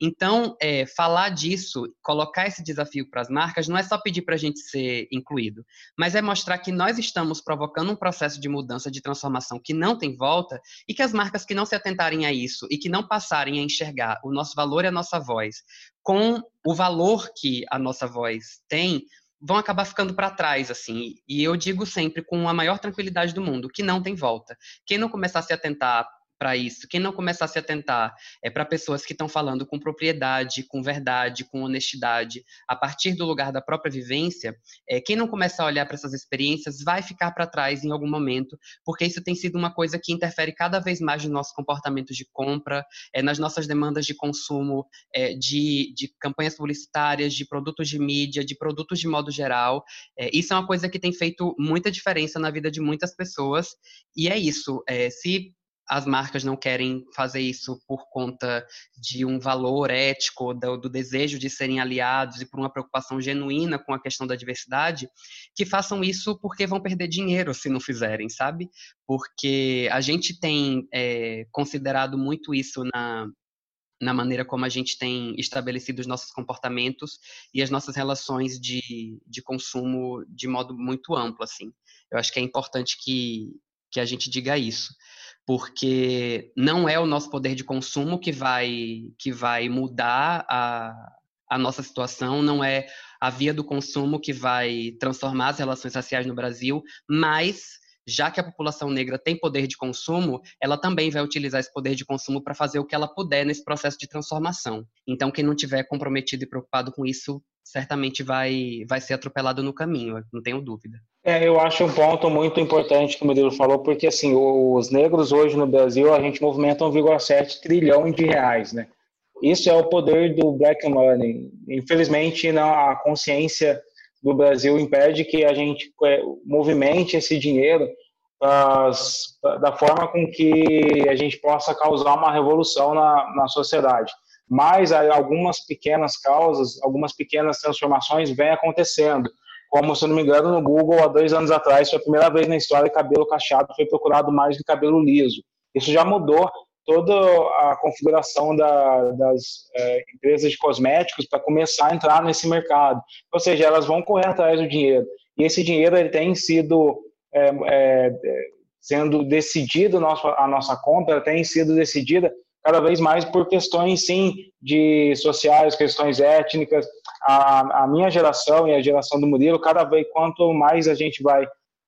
Então, é, falar disso, colocar esse desafio para as marcas, não é só pedir para a gente ser incluído, mas é mostrar que nós estamos provocando um processo de mudança, de transformação que não tem volta, e que as marcas que não se atentarem a isso e que não passarem a enxergar o nosso valor e a nossa voz com o valor que a nossa voz tem, vão acabar ficando para trás, assim. E eu digo sempre com a maior tranquilidade do mundo que não tem volta. Quem não começar a se atentar para isso. Quem não começar a se atentar é para pessoas que estão falando com propriedade, com verdade, com honestidade, a partir do lugar da própria vivência, é, quem não começa a olhar para essas experiências vai ficar para trás em algum momento, porque isso tem sido uma coisa que interfere cada vez mais no nosso comportamento de compra, é, nas nossas demandas de consumo, é, de, de campanhas publicitárias, de produtos de mídia, de produtos de modo geral. É, isso é uma coisa que tem feito muita diferença na vida de muitas pessoas, e é isso. É, se as marcas não querem fazer isso por conta de um valor ético, do, do, desejo de serem aliados e por uma preocupação genuína com a questão da diversidade, que façam isso porque vão perder dinheiro se não fizerem, sabe? Porque a gente tem é, considerado muito isso na, na maneira como a gente tem estabelecido os nossos comportamentos e as nossas relações de, de consumo de modo muito amplo, assim. Eu acho que é importante que, que a gente diga isso porque não é o nosso poder de consumo que vai, que vai mudar a, a nossa situação, não é a via do consumo que vai transformar as relações raciais no Brasil, mas já que a população negra tem poder de consumo, ela também vai utilizar esse poder de consumo para fazer o que ela puder nesse processo de transformação. Então, quem não tiver comprometido e preocupado com isso, certamente vai, vai ser atropelado no caminho, não tenho dúvida. É, eu acho um ponto muito importante que o Murilo falou, porque assim, os negros hoje no Brasil, a gente movimenta 1,7 trilhão de reais, né? Isso é o poder do black money. Infelizmente, não, a consciência do Brasil impede que a gente é, movimente esse dinheiro da forma com que a gente possa causar uma revolução na, na sociedade. Mas algumas pequenas causas, algumas pequenas transformações vêm acontecendo como, se não me engano, no Google, há dois anos atrás, foi a primeira vez na história que cabelo cacheado foi procurado mais do cabelo liso. Isso já mudou toda a configuração da, das é, empresas de cosméticos para começar a entrar nesse mercado. Ou seja, elas vão correr atrás do dinheiro. E esse dinheiro ele tem sido é, é, sendo decidido, nosso, a nossa compra tem sido decidida cada vez mais por questões, sim, de sociais, questões étnicas, a, a minha geração e a geração do Murilo, cada vez quanto mais a gente vai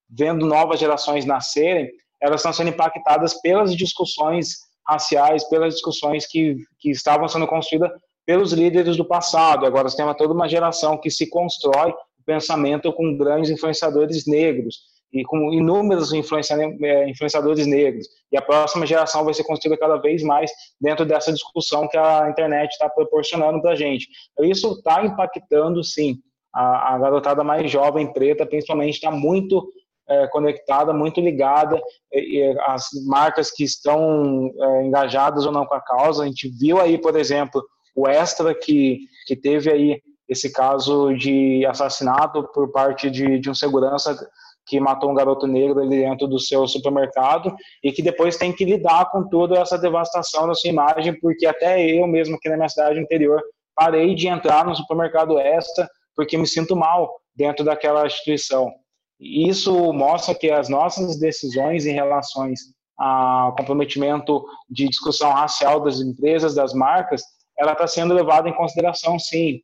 vendo novas gerações nascerem, elas estão sendo impactadas pelas discussões raciais, pelas discussões que, que estavam sendo construídas pelos líderes do passado. Agora você tem toda uma geração que se constrói o pensamento com grandes influenciadores negros e com inúmeros é, influenciadores negros. E a próxima geração vai ser construída cada vez mais dentro dessa discussão que a internet está proporcionando para a gente. Isso está impactando, sim. A, a, garotada mais jovem, preta, principalmente, está muito é, conectada, muito ligada. As marcas que estão é, engajadas ou não com a causa. A gente viu aí, por exemplo, o Extra, que, que teve aí esse caso de assassinato por parte de, de um segurança que matou um garoto negro ali dentro do seu supermercado e que depois tem que lidar com toda essa devastação da sua imagem, porque até eu mesmo aqui na minha cidade interior parei de entrar no supermercado Esta porque me sinto mal dentro daquela instituição. Isso mostra que as nossas decisões em relações ao comprometimento de discussão racial das empresas, das marcas, ela está sendo levada em consideração, sim.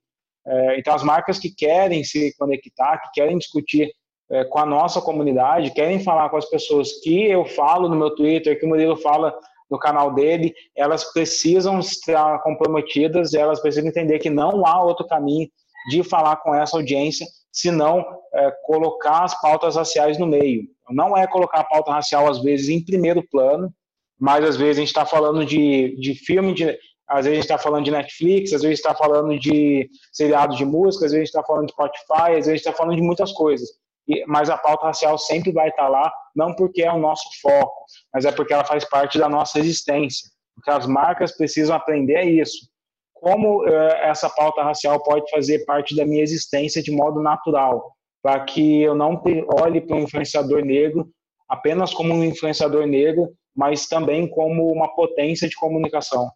É, então, as marcas que querem se conectar, que querem discutir é, com a nossa comunidade, querem falar com as pessoas que eu falo no meu Twitter, que o Murilo fala no canal dele, elas precisam estar comprometidas, elas precisam entender que não há outro caminho de falar com essa audiência, senão é, colocar as pautas raciais no meio. Não é colocar a pauta racial, às vezes, em primeiro plano, mas às vezes a gente está falando de, de filme, de, às vezes a gente está falando de Netflix, às vezes está falando de seriado de música, às vezes está falando de Spotify, às vezes está falando de muitas coisas mas a pauta racial sempre vai estar lá, não porque é o nosso foco, mas é porque ela faz parte da nossa existência. Porque as marcas precisam aprender isso. Como eh, essa pauta racial pode fazer parte da minha existência de modo natural, para que eu não olhe para um influenciador negro apenas como um influenciador negro, mas também como uma potência de comunicação.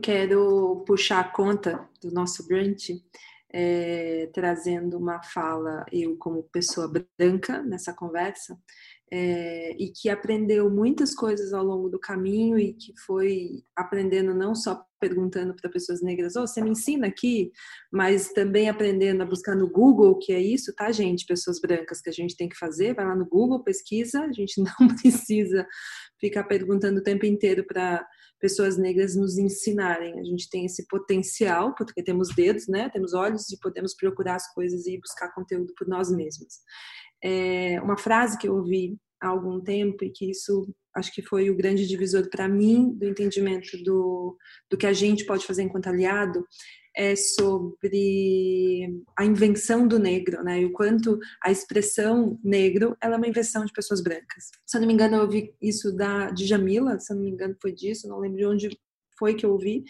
Eu quero puxar a conta do nosso brunch, é, trazendo uma fala, eu como pessoa branca nessa conversa, é, e que aprendeu muitas coisas ao longo do caminho e que foi aprendendo não só perguntando para pessoas negras, oh, você me ensina aqui, mas também aprendendo a buscar no Google, que é isso, tá, gente? Pessoas brancas que a gente tem que fazer, vai lá no Google, pesquisa, a gente *laughs* não precisa ficar perguntando o tempo inteiro para pessoas negras nos ensinarem. A gente tem esse potencial, porque temos dedos, né? Temos olhos e podemos procurar as coisas e buscar conteúdo por nós mesmos. É uma frase que eu ouvi há algum tempo e que isso acho que foi o grande divisor para mim do entendimento do, do que a gente pode fazer enquanto aliado é sobre a invenção do negro, né? E o quanto a expressão negro ela é uma invenção de pessoas brancas. Se eu não me engano, eu ouvi isso da de Jamila, se eu não me engano foi disso, não lembro de onde foi que eu ouvi,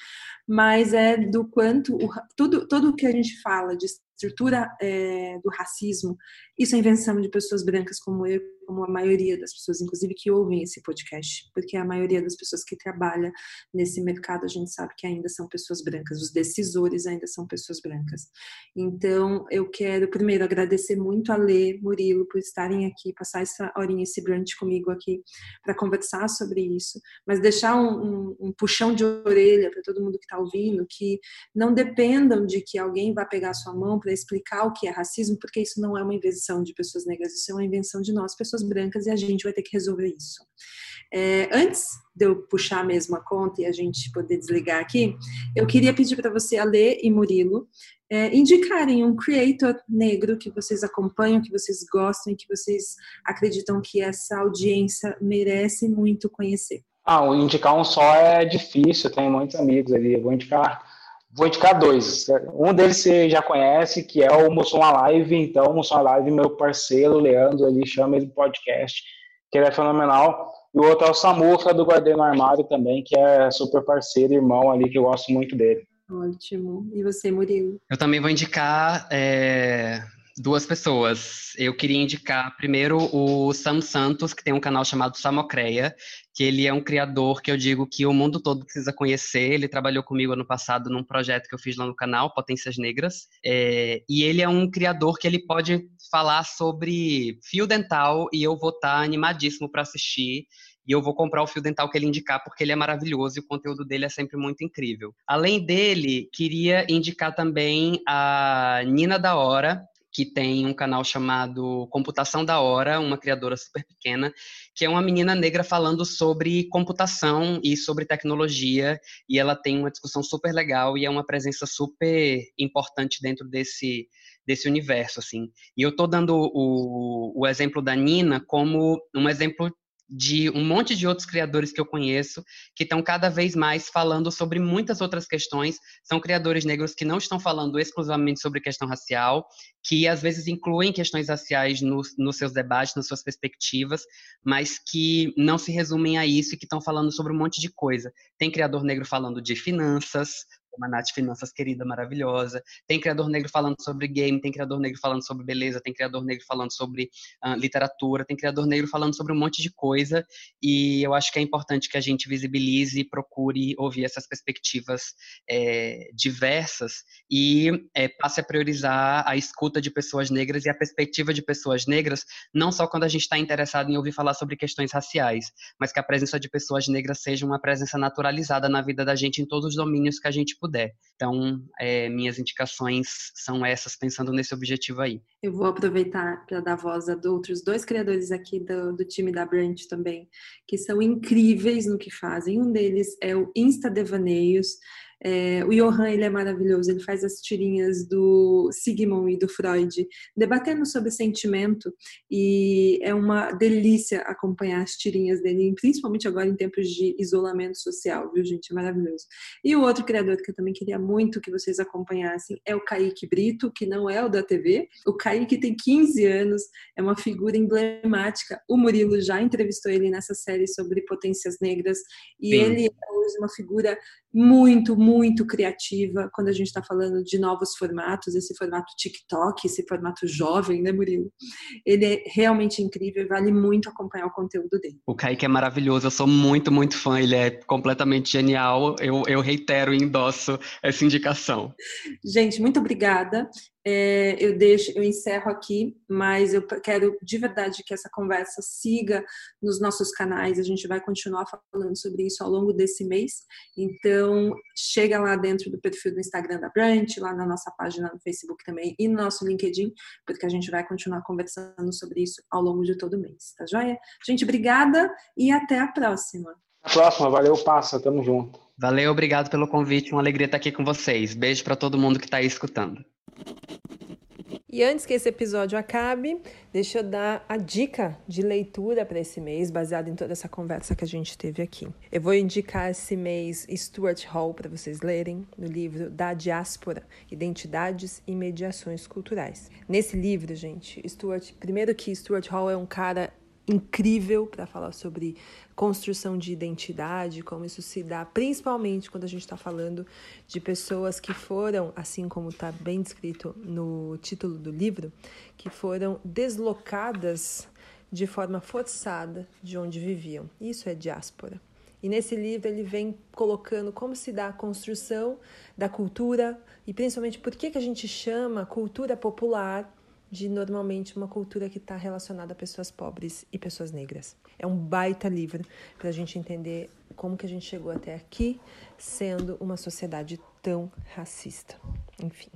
mas é do quanto o, tudo tudo que a gente fala de estrutura é, do racismo, isso é invenção de pessoas brancas como eu, como a maioria das pessoas, inclusive que ouvem esse podcast, porque a maioria das pessoas que trabalha nesse mercado a gente sabe que ainda são pessoas brancas, os decisores ainda são pessoas brancas. Então, eu quero primeiro agradecer muito a Lê, Murilo, por estarem aqui, passar essa horinha, esse brunch comigo aqui, para conversar sobre isso, mas deixar um, um, um puxão de orelha para todo mundo que está ouvindo, que não dependam de que alguém vá pegar a sua mão para explicar o que é racismo, porque isso não é uma invenção de pessoas negras, isso é uma invenção de nós, pessoas brancas, e a gente vai ter que resolver isso. É, antes de eu puxar mesmo a conta e a gente poder desligar aqui, eu queria pedir para você, Alê e Murilo, é, indicarem um creator negro que vocês acompanham, que vocês gostam e que vocês acreditam que essa audiência merece muito conhecer. Ah, indicar um só é difícil, tem muitos amigos ali. Eu vou indicar, vou indicar dois. Um deles você já conhece, que é o Moção Alive. Então, o Moção Alive, meu parceiro, Leandro, ele chama ele podcast, que ele é fenomenal. E o outro é o Samufa, do Guardião Armário também, que é super parceiro, irmão ali, que eu gosto muito dele. Ótimo. E você, Murilo? Eu também vou indicar é, duas pessoas. Eu queria indicar primeiro o Sam Santos, que tem um canal chamado Samocreia, que ele é um criador que eu digo que o mundo todo precisa conhecer. Ele trabalhou comigo ano passado num projeto que eu fiz lá no canal, Potências Negras. É, e ele é um criador que ele pode falar sobre fio dental e eu vou estar animadíssimo para assistir e eu vou comprar o fio dental que ele indicar porque ele é maravilhoso e o conteúdo dele é sempre muito incrível. Além dele, queria indicar também a Nina da Hora, que tem um canal chamado Computação da Hora, uma criadora super pequena, que é uma menina negra falando sobre computação e sobre tecnologia, e ela tem uma discussão super legal e é uma presença super importante dentro desse desse universo, assim. E eu tô dando o, o exemplo da Nina como um exemplo de um monte de outros criadores que eu conheço que estão cada vez mais falando sobre muitas outras questões. São criadores negros que não estão falando exclusivamente sobre questão racial, que às vezes incluem questões raciais nos, nos seus debates, nas suas perspectivas, mas que não se resumem a isso e que estão falando sobre um monte de coisa. Tem criador negro falando de finanças, como a Nath Finanças querida, maravilhosa. Tem criador negro falando sobre game, tem criador negro falando sobre beleza, tem criador negro falando sobre uh, literatura, tem criador negro falando sobre um monte de coisa. E eu acho que é importante que a gente visibilize e procure ouvir essas perspectivas é, diversas e é, passe a priorizar a escuta de pessoas negras e a perspectiva de pessoas negras, não só quando a gente está interessado em ouvir falar sobre questões raciais, mas que a presença de pessoas negras seja uma presença naturalizada na vida da gente em todos os domínios que a gente puder. Então, é, minhas indicações são essas, pensando nesse objetivo aí. Eu vou aproveitar para dar voz a outros dois criadores aqui do, do time da Branch também, que são incríveis no que fazem. Um deles é o Insta Devaneios. É, o Johan ele é maravilhoso, ele faz as tirinhas do Sigmund e do Freud, debatendo sobre sentimento, e é uma delícia acompanhar as tirinhas dele, principalmente agora em tempos de isolamento social, viu, gente? É maravilhoso. E o outro criador que eu também queria muito que vocês acompanhassem é o Kaique Brito, que não é o da TV. O Kaique tem 15 anos, é uma figura emblemática. O Murilo já entrevistou ele nessa série sobre potências negras, e Sim. ele é hoje uma figura muito, muito criativa quando a gente está falando de novos formatos, esse formato TikTok, esse formato jovem, né, Murilo? Ele é realmente incrível e vale muito acompanhar o conteúdo dele. O Kaique é maravilhoso, eu sou muito, muito fã, ele é completamente genial. Eu, eu reitero e endosso essa indicação. Gente, muito obrigada. É, eu deixo, eu encerro aqui, mas eu quero de verdade que essa conversa siga nos nossos canais. A gente vai continuar falando sobre isso ao longo desse mês. Então, chega lá dentro do perfil do Instagram da Brant, lá na nossa página no Facebook também e no nosso LinkedIn, porque a gente vai continuar conversando sobre isso ao longo de todo o mês, tá joia? Gente, obrigada e até a próxima. Até a próxima, valeu, passa, tamo junto. Valeu, obrigado pelo convite, uma alegria estar aqui com vocês. Beijo para todo mundo que está aí escutando. E antes que esse episódio acabe, deixa eu dar a dica de leitura para esse mês, baseado em toda essa conversa que a gente teve aqui. Eu vou indicar esse mês Stuart Hall para vocês lerem, no livro Da Diáspora: Identidades e Mediações Culturais. Nesse livro, gente, Stuart, primeiro que Stuart Hall é um cara incrível para falar sobre construção de identidade, como isso se dá, principalmente quando a gente está falando de pessoas que foram, assim como está bem descrito no título do livro, que foram deslocadas de forma forçada de onde viviam. Isso é diáspora. E nesse livro ele vem colocando como se dá a construção da cultura e principalmente por que, que a gente chama cultura popular de normalmente uma cultura que está relacionada a pessoas pobres e pessoas negras. É um baita livro para a gente entender como que a gente chegou até aqui sendo uma sociedade tão racista. Enfim.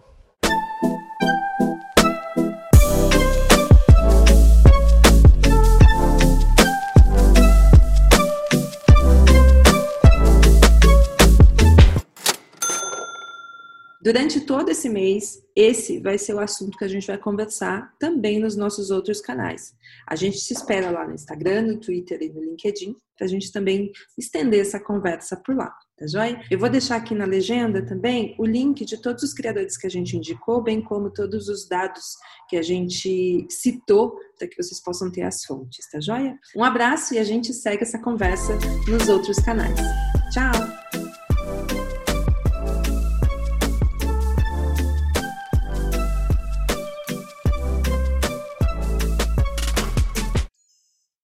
Durante todo esse mês, esse vai ser o assunto que a gente vai conversar também nos nossos outros canais. A gente se espera lá no Instagram, no Twitter e no LinkedIn, para a gente também estender essa conversa por lá, tá joia? Eu vou deixar aqui na legenda também o link de todos os criadores que a gente indicou, bem como todos os dados que a gente citou, para que vocês possam ter as fontes, tá joia? Um abraço e a gente segue essa conversa nos outros canais. Tchau!